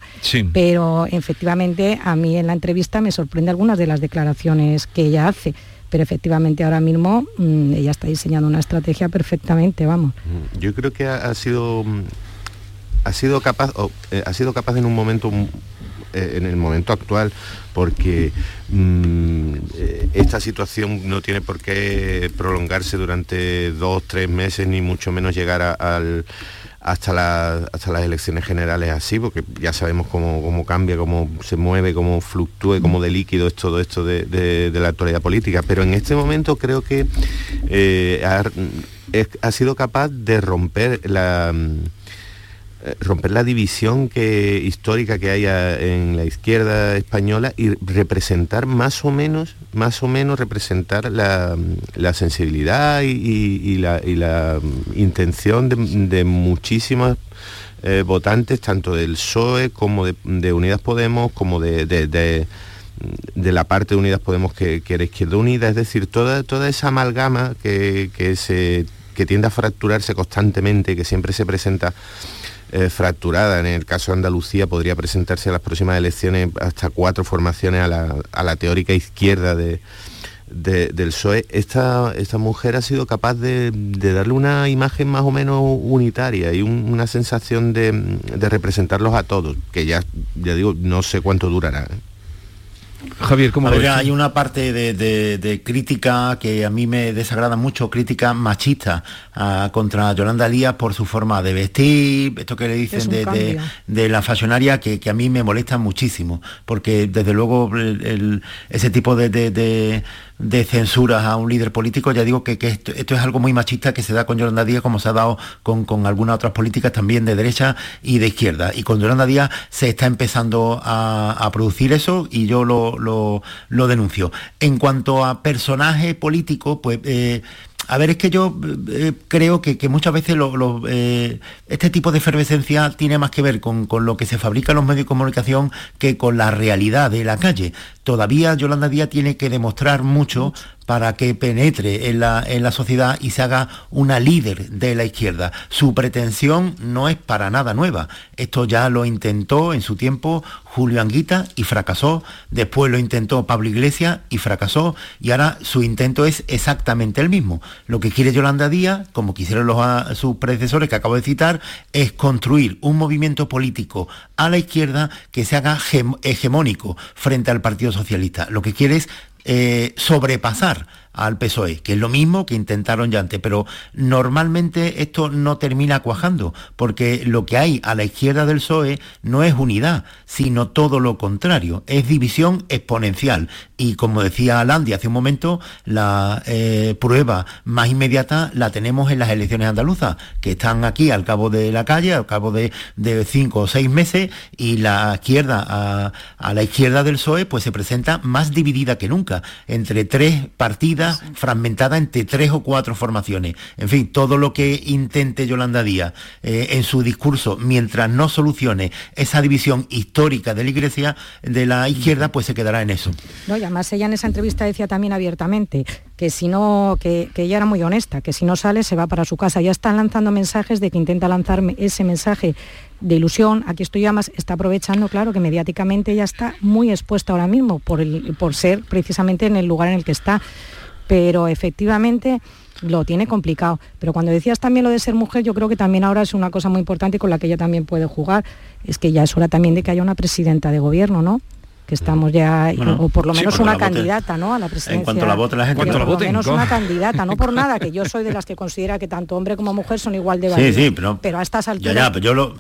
Speaker 6: pero efectivamente a mí en la entrevista me sorprende algunas de las declaraciones que ella hace pero efectivamente ahora mismo mm, ella está diseñando una estrategia perfectamente, vamos.
Speaker 23: Mm, yo creo que ha, sido mm, ha sido capaz eh, ha sido capaz en un momento eh, en el momento actual, porque mm, eh, esta situación no tiene por qué prolongarse durante dos, tres meses, ni mucho menos llegar al hasta, hasta las elecciones generales así, porque ya sabemos cómo, cambia, cómo se mueve, cómo fluctúe, cómo de líquido es todo esto de, la actualidad política. Pero en este momento creo que eh, ha, sido capaz de romper la romper la división que, histórica que hay en la izquierda española y representar más o menos, más o menos representar la, sensibilidad y, la, intención de, muchísimas eh, votantes, tanto del PSOE como de, Unidas Podemos, como de, la parte de Unidas Podemos que, que, era Izquierda Unida, es decir, toda, toda esa amalgama que, que tiende a fracturarse constantemente, que siempre se presenta eh, fracturada. En el caso de Andalucía podría presentarse a las próximas elecciones hasta cuatro formaciones a la, teórica izquierda de, del PSOE. Esta, esta mujer ha sido capaz de, darle una imagen más o menos unitaria y una sensación de, representarlos a todos, que ya, ya digo, no sé cuánto durará.
Speaker 5: Javier, ¿cómo ver, Hay una parte de, crítica que a mí me desagrada mucho, crítica machista ah, contra Yolanda Díaz por su forma de vestir, esto que le dicen de, la fashionaria, que, a mí me molesta muchísimo, porque desde luego ese tipo de de censuras a un líder político, ya digo que, esto, es algo muy machista que se da con Yolanda Díaz como se ha dado con, algunas otras políticas también de derecha y de izquierda. Y con Yolanda Díaz se está empezando a, producir eso y yo lo, lo, denuncio. En cuanto a personaje político, pues... Eh, a ver, es que yo eh, creo que, muchas veces eh, este tipo de efervescencia tiene más que ver con, con, lo que se fabrica en los medios de comunicación que con la realidad de la calle. Todavía Yolanda Díaz tiene que demostrar mucho para que penetre en la, en la sociedad y se haga una líder de la izquierda. Su pretensión no es para nada nueva. Esto ya lo intentó en su tiempo Julio Anguita y fracasó. Después lo intentó Pablo Iglesias y fracasó. Y ahora su intento es exactamente el mismo. Lo que quiere Yolanda Díaz, como quisieron los, sus predecesores que acabo de citar, es construir un movimiento político a la izquierda que se haga hegemónico frente al Partido Socialista. Lo que quiere es eh, sobrepasar al PSOE, que es lo mismo que intentaron ya antes, pero normalmente esto no termina cuajando, porque lo que hay a la izquierda del PSOE no es unidad, sino todo lo contrario, es división exponencial. Y como decía Landi hace un momento, la eh, prueba más inmediata la tenemos en las elecciones andaluzas, que están aquí al cabo de la calle, al cabo de, cinco o seis meses, y la izquierda, a, a la izquierda del PSOE, pues se presenta más dividida que nunca, entre tres partidas fragmentadas entre tres o cuatro formaciones. En fin, todo lo que intente Yolanda Díaz eh, en su discurso, mientras no solucione esa división histórica de la Iglesia, de la izquierda, pues se quedará en eso.
Speaker 6: No, y además ella en esa entrevista decía también abiertamente que si no, que, que ella era muy honesta, que si no sale se va para su casa. Ya están lanzando mensajes de que intenta lanzarme ese mensaje de ilusión, aquí estoy ya más, está aprovechando, claro, que mediáticamente ya está muy expuesta ahora mismo por, el, por ser precisamente en el lugar en el que está. Pero efectivamente lo tiene complicado. Pero cuando decías también lo de ser mujer, yo creo que también ahora es una cosa muy importante con la que ella también puede jugar. Es que ya es hora también de que haya una presidenta de gobierno, ¿no? que estamos ya, o por lo menos una candidata, ¿no? A la presidencia. En
Speaker 5: cuanto la vote la gente.
Speaker 6: Por lo menos una candidata, no por nada, que yo soy de las que considera que tanto hombre como mujer son igual de válidos.
Speaker 5: Sí, sí, pero,
Speaker 6: pero a estas alturas...
Speaker 5: Ya, ya, pero yo lo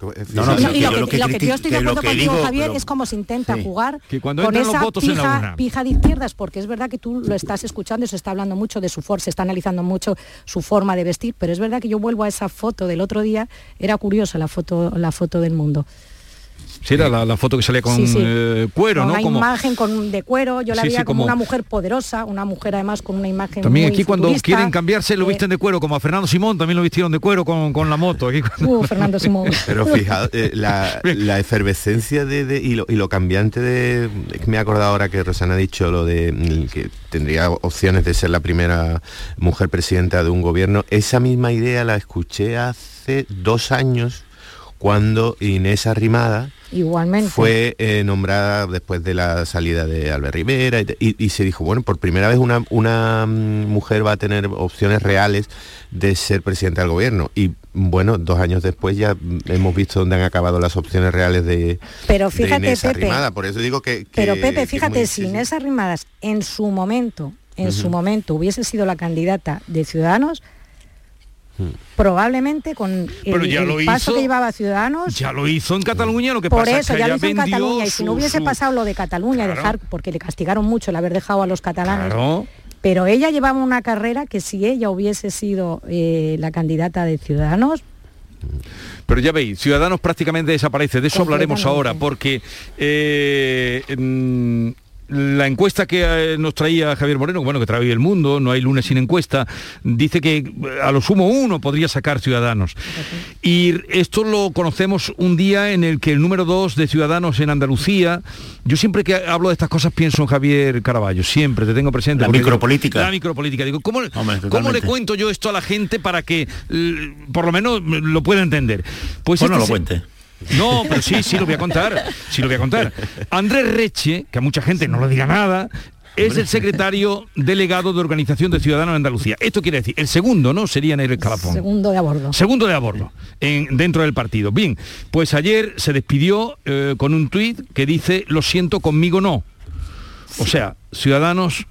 Speaker 6: no, no, y lo, que, yo estoy de acuerdo contigo, Javier, es como se intenta jugar con esa pija, pija, de izquierdas, porque es verdad que tú lo estás escuchando y se está hablando mucho de su forma, se está analizando mucho su forma de vestir, pero es verdad que yo vuelvo a esa foto del otro día, era curiosa la foto, la foto del mundo.
Speaker 1: Sí, era la, foto que salía con eh, cuero,
Speaker 6: con
Speaker 1: ¿no?
Speaker 6: Una imagen con, de cuero, yo la veía como, una mujer poderosa, una mujer además con una imagen
Speaker 1: También
Speaker 6: aquí
Speaker 1: cuando quieren cambiarse lo eh, visten de cuero, como a Fernando Simón también lo vistieron de cuero con, la moto. Aquí
Speaker 6: uh, Fernando Simón.
Speaker 23: Pero fijaos, eh, la, efervescencia de, y, lo, cambiante de... me he acordado ahora que Rosana ha dicho lo de mm, que tendría opciones de ser la primera mujer presidenta de un gobierno. Esa misma idea la escuché hace dos años cuando Inés Arrimada
Speaker 6: Igualmente.
Speaker 23: fue eh, nombrada después de la salida de Albert Rivera y, se dijo, bueno, por primera vez una, una, mm, mujer va a tener opciones reales de ser presidenta del gobierno. Y bueno, dos años después ya hemos visto dónde han acabado las opciones reales de,
Speaker 6: pero fíjate,
Speaker 23: Inés
Speaker 6: Pepe,
Speaker 23: Arrimada. Por eso digo que...
Speaker 6: pero Pepe, fíjate, si Inés Arrimadas en su momento, en su momento hubiese sido la candidata de Ciudadanos, probablemente con el, paso que llevaba Ciudadanos.
Speaker 1: Ya lo hizo en Cataluña, lo que
Speaker 6: por
Speaker 1: pasa
Speaker 6: eso,
Speaker 1: es que
Speaker 6: ya lo hizo
Speaker 1: en
Speaker 6: Cataluña. Y si no hubiese pasado lo de Cataluña, dejar, porque le castigaron mucho el haber dejado a los catalanes. Pero ella llevaba una carrera que si ella hubiese sido eh, la candidata de Ciudadanos,
Speaker 1: pero ya veis, Ciudadanos prácticamente desaparece, de eso hablaremos ahora, porque eh, mm, la encuesta que eh, nos traía Javier Moreno, bueno, que trae el mundo, no hay lunes sin encuesta, dice que eh, a lo sumo uno podría sacar Ciudadanos. Y esto lo conocemos un día en el que el número dos de Ciudadanos en Andalucía, yo siempre que hablo de estas cosas pienso en Javier Caraballo, siempre te tengo presente.
Speaker 5: La micropolítica.
Speaker 1: la micropolítica. Digo, ¿cómo, ¿cómo, le cuento yo esto a la gente para que por lo menos lo pueda entender?
Speaker 5: Pues, pues no lo cuente.
Speaker 1: No, pero sí, sí lo voy a contar. Sí lo voy a contar. Andrés Reche, que a mucha gente no le diga nada, es el secretario delegado de Organización de Ciudadanos de Andalucía. Esto quiere decir, el segundo, ¿no? Sería en el escalafón.
Speaker 6: Segundo de a bordo.
Speaker 1: Segundo de a bordo, en, dentro del partido. Bien, pues ayer se despidió eh, con un tuit que dice, lo siento, conmigo no. O sea, Ciudadanos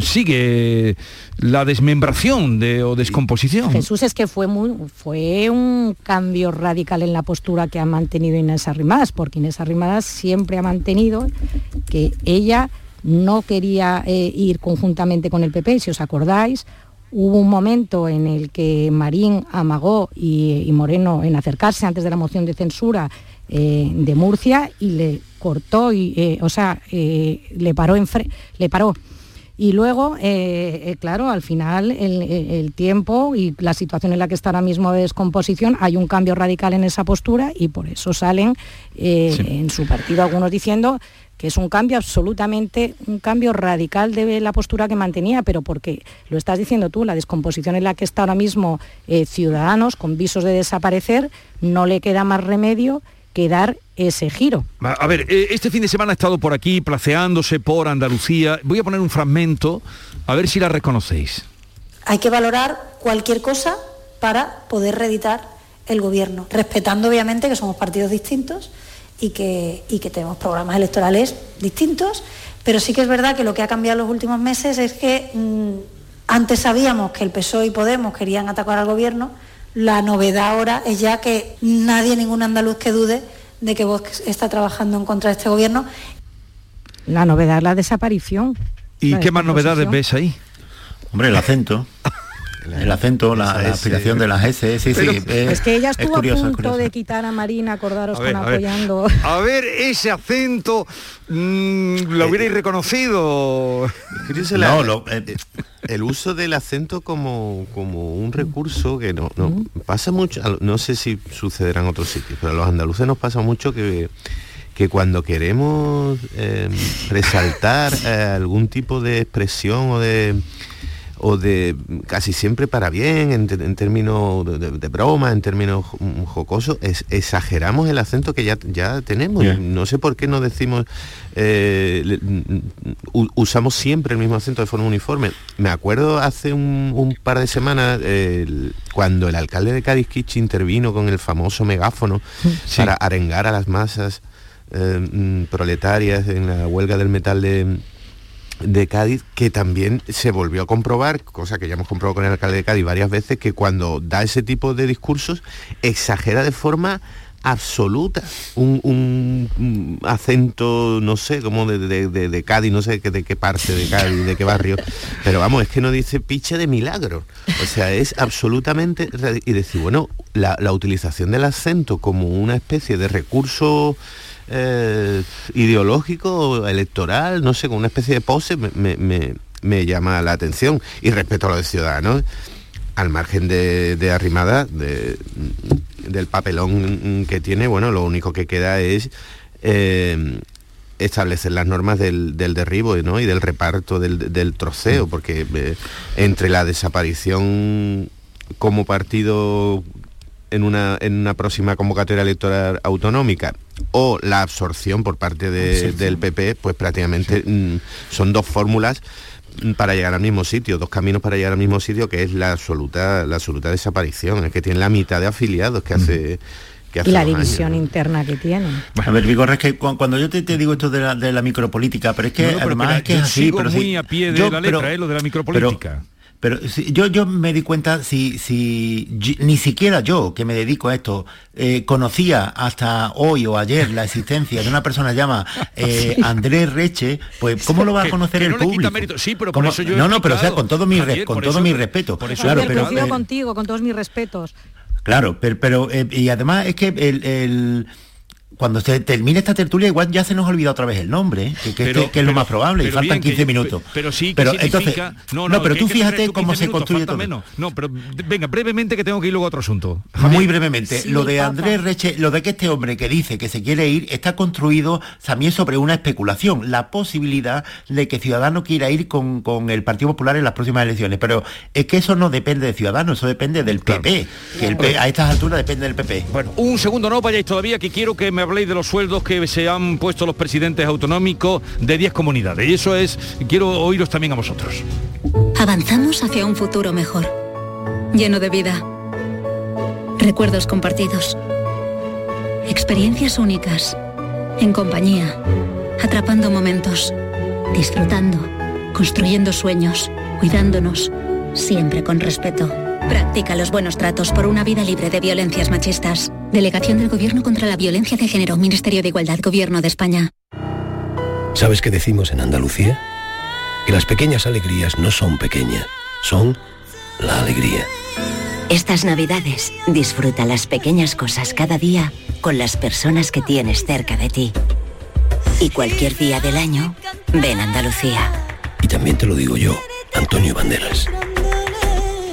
Speaker 1: sigue la desmembración de, o descomposición.
Speaker 6: Jesús es que fue, muy, fue un cambio radical en la postura que ha mantenido Inés Arrimadas, porque Inés Arrimadas siempre ha mantenido que ella no quería eh, ir conjuntamente con el PP, si os acordáis, hubo un momento en el que Marín amagó y, Moreno en acercarse antes de la moción de censura eh, de Murcia y le cortó, y, eh, o sea, le paró, en le paró y luego, eh, eh, claro, al final el, tiempo y la situación en la que está ahora mismo de descomposición, hay un cambio radical en esa postura y por eso salen eh, en su partido algunos diciendo que es un cambio absolutamente, un cambio radical de la postura que mantenía, pero porque lo estás diciendo tú, la descomposición en la que está ahora mismo Ciudadanos, con visos de desaparecer, no le queda más remedio que dar ese giro.
Speaker 1: A ver, eh, este fin de semana ha estado por aquí placeándose por Andalucía. Voy a poner un fragmento, a ver si la reconocéis.
Speaker 24: Hay que valorar cualquier cosa para poder reeditar el gobierno, respetando obviamente que somos partidos distintos y que, y que tenemos programas electorales distintos, pero sí que es verdad que lo que ha cambiado en los últimos meses es que mm, antes sabíamos que el PSOE y Podemos querían atacar al gobierno, la novedad ahora es ya que nadie, ningún andaluz que dude de que Vox está trabajando en contra de este gobierno.
Speaker 6: La novedad es la desaparición.
Speaker 1: ¿Y qué más novedades ves ahí?
Speaker 5: Hombre, el acento. el acento, la, aspiración de las S, sí, sí.
Speaker 6: Es, que ella estuvo a punto de quitar a Marina, acordaros con apoyando.
Speaker 1: A ver, ese acento mm, lo hubierais reconocido.
Speaker 23: No, eh, el uso del acento como, como un recurso que no, no pasa mucho, no sé si sucederá en otros sitios, pero a los andaluces nos pasa mucho que que cuando queremos em, resaltar eh, algún tipo de expresión o de o de casi siempre para bien, en, términos de, broma, en términos jocosos, exageramos el acento que ya, ya tenemos. No sé por qué no decimos, eh, usamos siempre el mismo acento de forma uniforme. Me acuerdo hace un, par de semanas, cuando el alcalde de Cádiz Kitsch intervino con el famoso megáfono para arengar a las masas eh, mm, proletarias en la huelga del metal de, de Cádiz, que también se volvió a comprobar, cosa que ya hemos comprobado con el alcalde de Cádiz varias veces, que cuando da ese tipo de discursos exagera de forma absoluta un, acento, no sé, como de, de, Cádiz, no sé de qué parte de Cádiz, de qué barrio, pero vamos, es que no dice piche de milagro. O sea, es absolutamente... Y decir, bueno, la, la utilización del acento como una especie de recurso eh, ideológico, electoral, no sé, con una especie de pose, me, llama la atención. Y respeto a los ciudadanos, al margen de, arrimada, del papelón que tiene, bueno, lo único que queda es eh, establecer las normas del, derribo y del reparto del, troceo, porque eh, entre la desaparición como partido en una próxima convocatoria electoral autonómica o la absorción por parte del PP, pues prácticamente mm, son dos fórmulas para llegar al mismo sitio, dos caminos para llegar al mismo sitio, que es la absoluta, la absoluta desaparición, es que tiene la mitad de afiliados que hace... Que
Speaker 6: y la división interna que tiene.
Speaker 5: a ver, Vigor, es que cuando yo te, digo esto de la, de la, micropolítica, pero es que además es que es así,
Speaker 1: pero muy a pie de la letra, eh, lo de la micropolítica.
Speaker 5: Pero si, yo, yo me di cuenta, si, si ni siquiera yo, que me dedico a esto, eh, conocía hasta hoy o ayer la existencia de una persona llamada eh, Andrés Reche, pues ¿cómo lo va a conocer el público?
Speaker 1: Sí, pero por eso yo
Speaker 5: No, no, pero o sea, con todo mi, con todo mi respeto.
Speaker 6: Por eso claro, pero, eh, contigo, con todos mis respetos.
Speaker 5: Claro, pero, pero y además es que el cuando se termine esta tertulia igual ya se nos olvida otra vez el nombre, que, es lo más probable, y faltan 15 minutos.
Speaker 1: Pero sí, pero entonces,
Speaker 5: no, no, pero tú fíjate cómo se construye todo.
Speaker 1: Menos. No, pero venga, brevemente que tengo que ir luego a otro asunto.
Speaker 5: Muy brevemente, lo de Andrés Reche, lo de que este hombre que dice que se quiere ir está construido también sobre una especulación, la posibilidad de que Ciudadanos quiera ir con, el Partido Popular en las próximas elecciones, pero es que eso no depende de Ciudadanos, eso depende del PP, que el a estas alturas depende del PP.
Speaker 1: Bueno, un segundo no vayáis todavía que quiero que me habléis de los sueldos que se han puesto los presidentes autonómicos de 10 comunidades. Y eso es, quiero oíros también a vosotros.
Speaker 25: Avanzamos hacia un futuro mejor, lleno de vida, recuerdos compartidos, experiencias únicas, en compañía, atrapando momentos, disfrutando, construyendo sueños, cuidándonos, siempre con respeto. Practica los buenos tratos por una vida libre de violencias machistas. Delegación del Gobierno contra la Violencia de Género, Ministerio de Igualdad, Gobierno de España.
Speaker 14: ¿Sabes qué decimos en Andalucía? Que las pequeñas alegrías no son pequeñas, son la alegría.
Speaker 15: Estas navidades disfruta las pequeñas cosas cada día con las personas que tienes cerca de ti. Y cualquier día del año, ven Andalucía.
Speaker 14: Y también te lo digo yo, Antonio Banderas.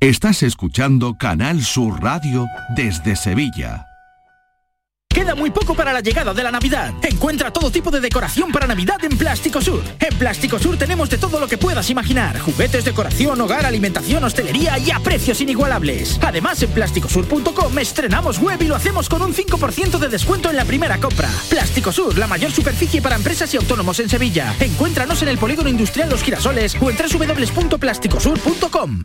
Speaker 16: Estás escuchando Canal Sur Radio desde Sevilla.
Speaker 26: Queda muy poco para la llegada de la Navidad. Encuentra todo tipo de decoración para Navidad en Plástico Sur. En Plástico Sur tenemos de todo lo que puedas imaginar. Juguetes, decoración, hogar, alimentación, hostelería y a precios inigualables. Además, en plásticosur.com estrenamos web y lo hacemos con un 5% de descuento en la primera compra. Plástico Sur, la mayor superficie para empresas y autónomos en Sevilla. Encuéntranos en el Polígono Industrial Los Girasoles o en www.plásticosur.com.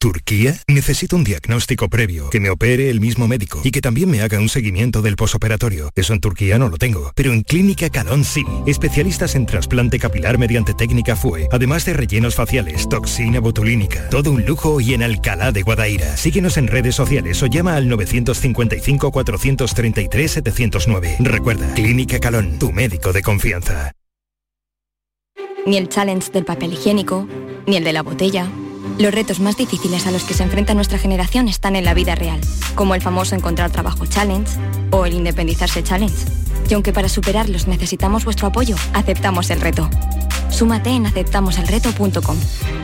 Speaker 27: ¿Turquía? Necesito un diagnóstico previo, que me opere el mismo médico y que también me haga un seguimiento del posoperatorio. Eso en Turquía no lo tengo. Pero en Clínica Calón sí. Especialistas en trasplante capilar mediante técnica FUE, además de rellenos faciales, toxina botulínica. Todo un lujo y en Alcalá de Guadaira. Síguenos en redes sociales o llama al 955-433-709. Recuerda, Clínica Calón, tu médico de confianza.
Speaker 28: Ni el challenge del papel higiénico, ni el de la botella los retos más difíciles a los que se enfrenta nuestra generación están en la vida real, como el famoso Encontrar Trabajo Challenge o el Independizarse Challenge. Y aunque para superarlos necesitamos vuestro apoyo, aceptamos el reto. Súmate en aceptamoselreto.com.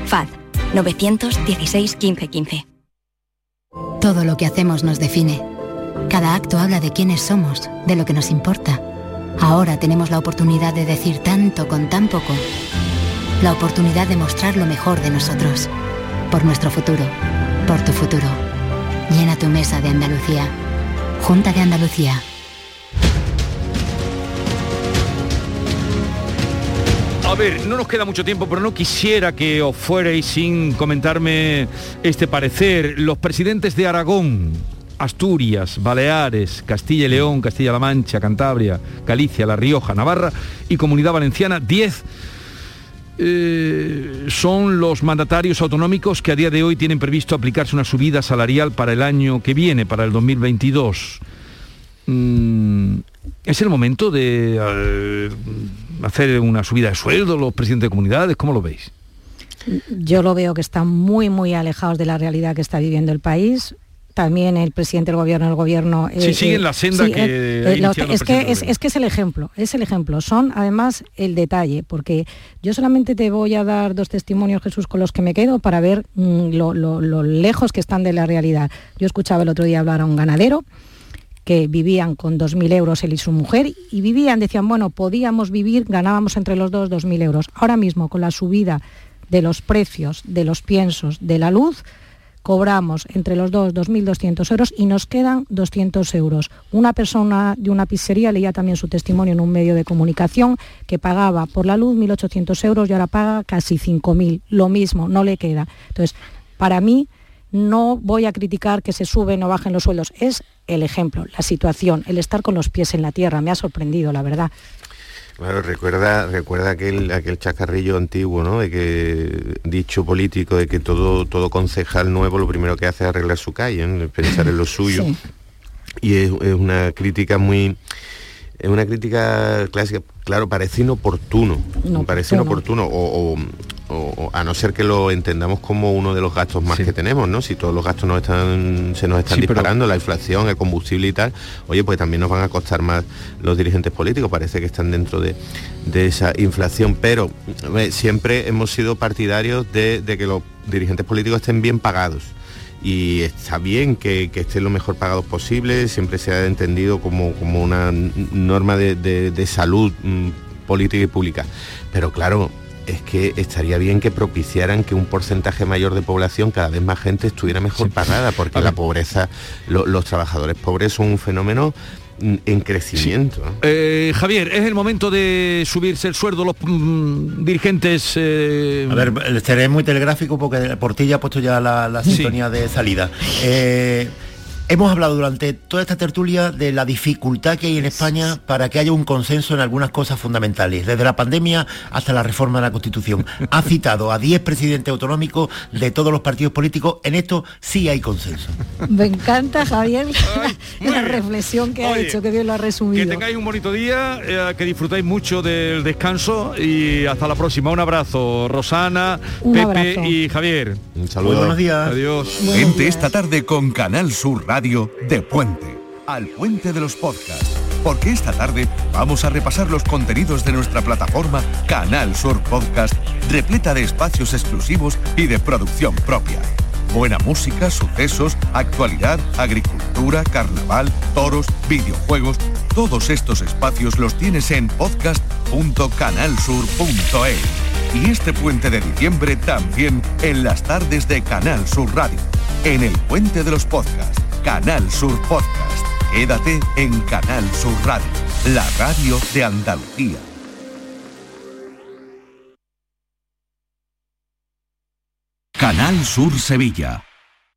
Speaker 28: FAD 916 1515.
Speaker 20: Todo lo que hacemos nos define. Cada acto habla de quiénes somos, de lo que nos importa. Ahora tenemos la oportunidad de decir tanto con tan poco. La oportunidad de mostrar lo mejor de nosotros por nuestro futuro, por tu futuro. Llena tu mesa de Andalucía. Junta de Andalucía.
Speaker 1: A ver, no nos queda mucho tiempo, pero no quisiera que os fuerais sin comentarme este parecer. Los presidentes de Aragón, Asturias, Baleares, Castilla y León, Castilla-La Mancha, Cantabria, Galicia, La Rioja, Navarra y Comunidad Valenciana, 10 eh, son los mandatarios autonómicos que a día de hoy tienen previsto aplicarse una subida salarial para el año que viene, para el 2022. Mm, ¿Es el momento de eh, hacer una subida de sueldo los presidentes de comunidades? ¿Cómo lo veis?
Speaker 6: Yo lo veo que están muy, muy alejados de la realidad que está viviendo el país también el presidente del gobierno, el gobierno...
Speaker 1: sí, eh, siguen la senda que...
Speaker 6: Eh, es, que es, que es el ejemplo, es el ejemplo. Son además el detalle, porque yo solamente te voy a dar dos testimonios, Jesús, con los que me quedo para ver mm, lo, lejos que están de la realidad. Yo escuchaba el otro día hablar a un ganadero que vivían con 2.000 euros él y su mujer y vivían, decían, bueno, podíamos vivir, ganábamos entre los dos 2.000 euros. Ahora mismo, con la subida de los precios de los piensos de la luz, cobramos entre los dos 2.200 euros y nos quedan 200 euros. Una persona de una pizzería leía también su testimonio en un medio de comunicación que pagaba por la luz 1.800 euros y ahora paga casi 5.000. Lo mismo, no le queda. Entonces, para mí no voy a criticar que se suben o bajen los sueldos, es el ejemplo, la situación, el estar con los pies en la tierra. Me ha sorprendido, la verdad.
Speaker 23: Claro, recuerda, recuerda aquel, aquel chacarrillo antiguo, ¿no? De que dicho político de que todo, todo concejal nuevo lo primero que hace es arreglar su calle, pensar en lo suyo. Y es, una crítica muy es una crítica clásica, claro, parece inoportuno, parece inoportuno, o, a no ser que lo entendamos como uno de los gastos más que tenemos, ¿no? Si todos los gastos nos están, se nos están disparando, la inflación, el combustible y tal, oye, pues también nos van a costar más los dirigentes políticos, parece que están dentro de, esa inflación, pero siempre hemos sido partidarios de, que los dirigentes políticos estén bien pagados. Y está bien que, estén lo mejor pagados posible, siempre se ha entendido como, como una norma de, de salud mm, política y pública. Pero claro, es que estaría bien que propiciaran que un porcentaje mayor de población, cada vez más gente, estuviera mejor pagada, porque la pobreza, los trabajadores pobres son un fenómeno mm, en crecimiento.
Speaker 1: Eh, Javier, es el momento de subirse el sueldo los mm, dirigentes.
Speaker 5: Eh, A ver, estaré muy telegráfico porque por ti ya ha puesto ya la, sintonía de salida. Eh, Hemos hablado durante toda esta tertulia de la dificultad que hay en España para que haya un consenso en algunas cosas fundamentales, desde la pandemia hasta la reforma de la Constitución. Ha citado a 10 presidentes autonómicos de todos los partidos políticos. En esto sí hay consenso.
Speaker 6: Me encanta, Javier, la reflexión que ha hecho, que bien lo ha resumido.
Speaker 1: Que tengáis un bonito día, eh, que disfrutáis mucho del descanso y hasta la próxima. Un abrazo, Rosana, Pepe y Javier.
Speaker 23: Un saludo. Muy
Speaker 1: buenos días. Adiós.
Speaker 16: Gente esta tarde con Canal Sur de Puente, al puente de los podcasts, porque esta tarde vamos a repasar los contenidos de nuestra plataforma Canal Sur Podcast, repleta de espacios exclusivos y de producción propia buena música, sucesos, actualidad, agricultura, carnaval, toros, videojuegos. Todos estos espacios los tienes en podcast.canalsur.es. Y este puente de diciembre también en las tardes de Canal Sur Radio. En el puente de los podcasts, Canal Sur Podcast. Quédate en Canal Sur Radio, la radio de Andalucía. Canal Sur Sevilla.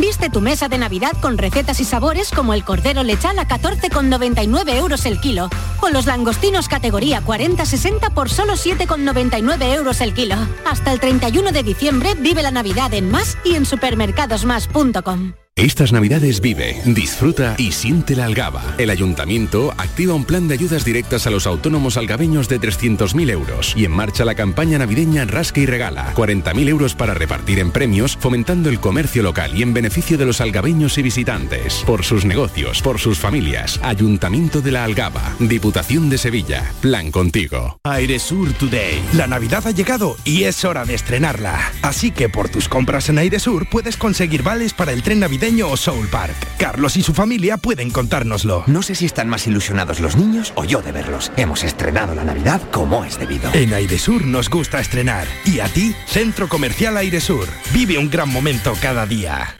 Speaker 29: Viste tu mesa de Navidad con recetas y sabores como el cordero lechal a 14,99 euros el kilo o los langostinos categoría 40-60 por solo 7,99 euros el kilo. Hasta el 31 de diciembre vive la Navidad en Más y en supermercadosmás.com.
Speaker 21: Estas navidades vive, disfruta y siente la algaba. El ayuntamiento activa un plan de ayudas directas a los autónomos algabeños de 300.000 euros y en marcha la campaña navideña Rasca y Regala. 40.000 euros para repartir en premios, fomentando el comercio local y en beneficio de los algabeños y visitantes. Por sus negocios, por sus familias. Ayuntamiento de la Algaba. Diputación de Sevilla. Plan contigo.
Speaker 30: Airesur Today. La Navidad ha llegado y es hora de estrenarla. Así que por tus compras en Airesur puedes conseguir vales para el tren navideño o Soul Park. Carlos y su familia pueden contárnoslo.
Speaker 31: No sé si están más ilusionados los niños o yo de verlos. Hemos estrenado la Navidad como es debido.
Speaker 30: En Airesur nos gusta estrenar. ¿Y a ti? Centro Comercial Airesur. Vive un gran momento cada día.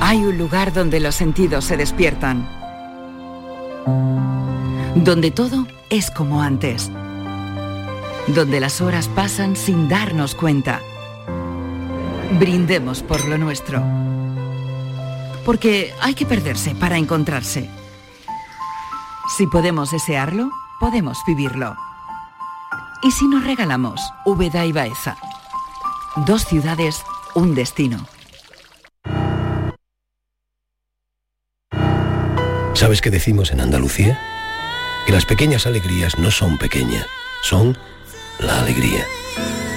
Speaker 22: Hay un lugar donde los sentidos se despiertan. Donde todo es como antes. Donde las horas pasan sin darnos cuenta. Brindemos por lo nuestro. Porque hay que perderse para encontrarse. Si podemos desearlo, podemos vivirlo. ¿Y si nos regalamos Úbeda y Baeza? Dos ciudades, un destino.
Speaker 14: ¿Sabes qué decimos en Andalucía? Que las pequeñas alegrías no son pequeñas, son la alegría.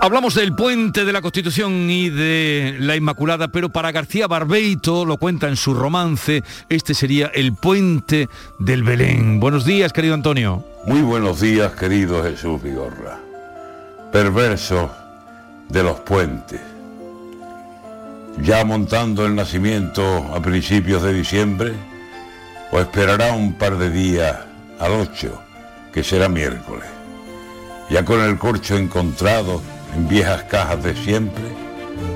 Speaker 1: Hablamos del puente de la Constitución y de la Inmaculada, pero para García Barbeito, lo cuenta en su romance, este sería el puente del Belén. Buenos días, querido Antonio.
Speaker 32: Muy buenos días, querido Jesús Vigorra. Perverso de los puentes. Ya montando el nacimiento a principios de diciembre, o esperará un par de días al 8, que será miércoles. Ya con el corcho encontrado, viejas cajas de siempre,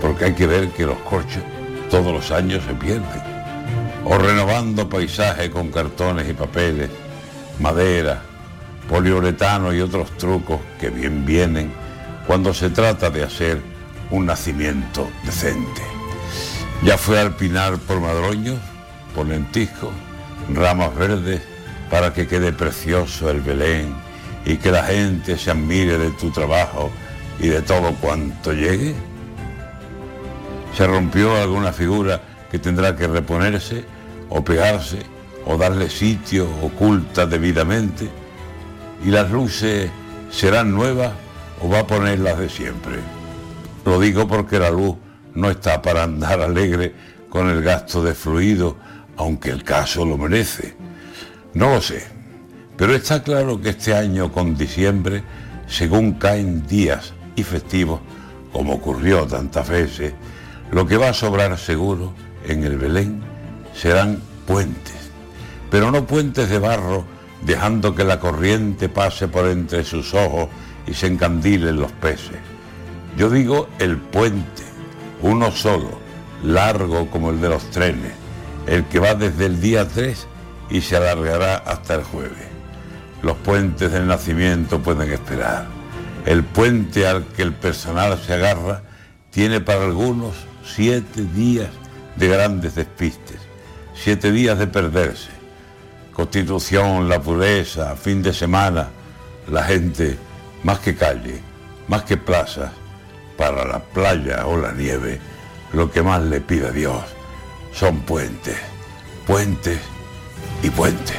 Speaker 32: porque hay que ver que los corchos todos los años se pierden, o renovando paisaje con cartones y papeles, madera, poliuretano y otros trucos que bien vienen cuando se trata de hacer un nacimiento decente. Ya fue al pinar por madroños, por lentiscos, ramas verdes, para que quede precioso el Belén y que la gente se admire de tu trabajo y de todo cuanto llegue? ¿Se rompió alguna figura que tendrá que reponerse o pegarse o darle sitio oculta debidamente? ¿Y las luces serán nuevas o va a ponerlas de siempre? Lo digo porque la luz no está para andar alegre con el gasto de fluido, aunque el caso lo merece. No lo sé, pero está claro que este año con diciembre, según caen días y festivos, como ocurrió tantas veces, lo que va a sobrar seguro en el Belén serán puentes, pero no puentes de barro dejando que la corriente pase por entre sus ojos y se encandilen los peces. Yo digo el puente, uno solo, largo como el de los trenes, el que va desde el día 3 y se alargará hasta el jueves. Los puentes del nacimiento pueden esperar. El puente al que el personal se agarra tiene para algunos siete días de grandes despistes, siete días de perderse. Constitución, la pureza, fin de semana, la gente, más que calle, más que plazas, para la playa o la nieve, lo que más le pide Dios son puentes, puentes y puentes.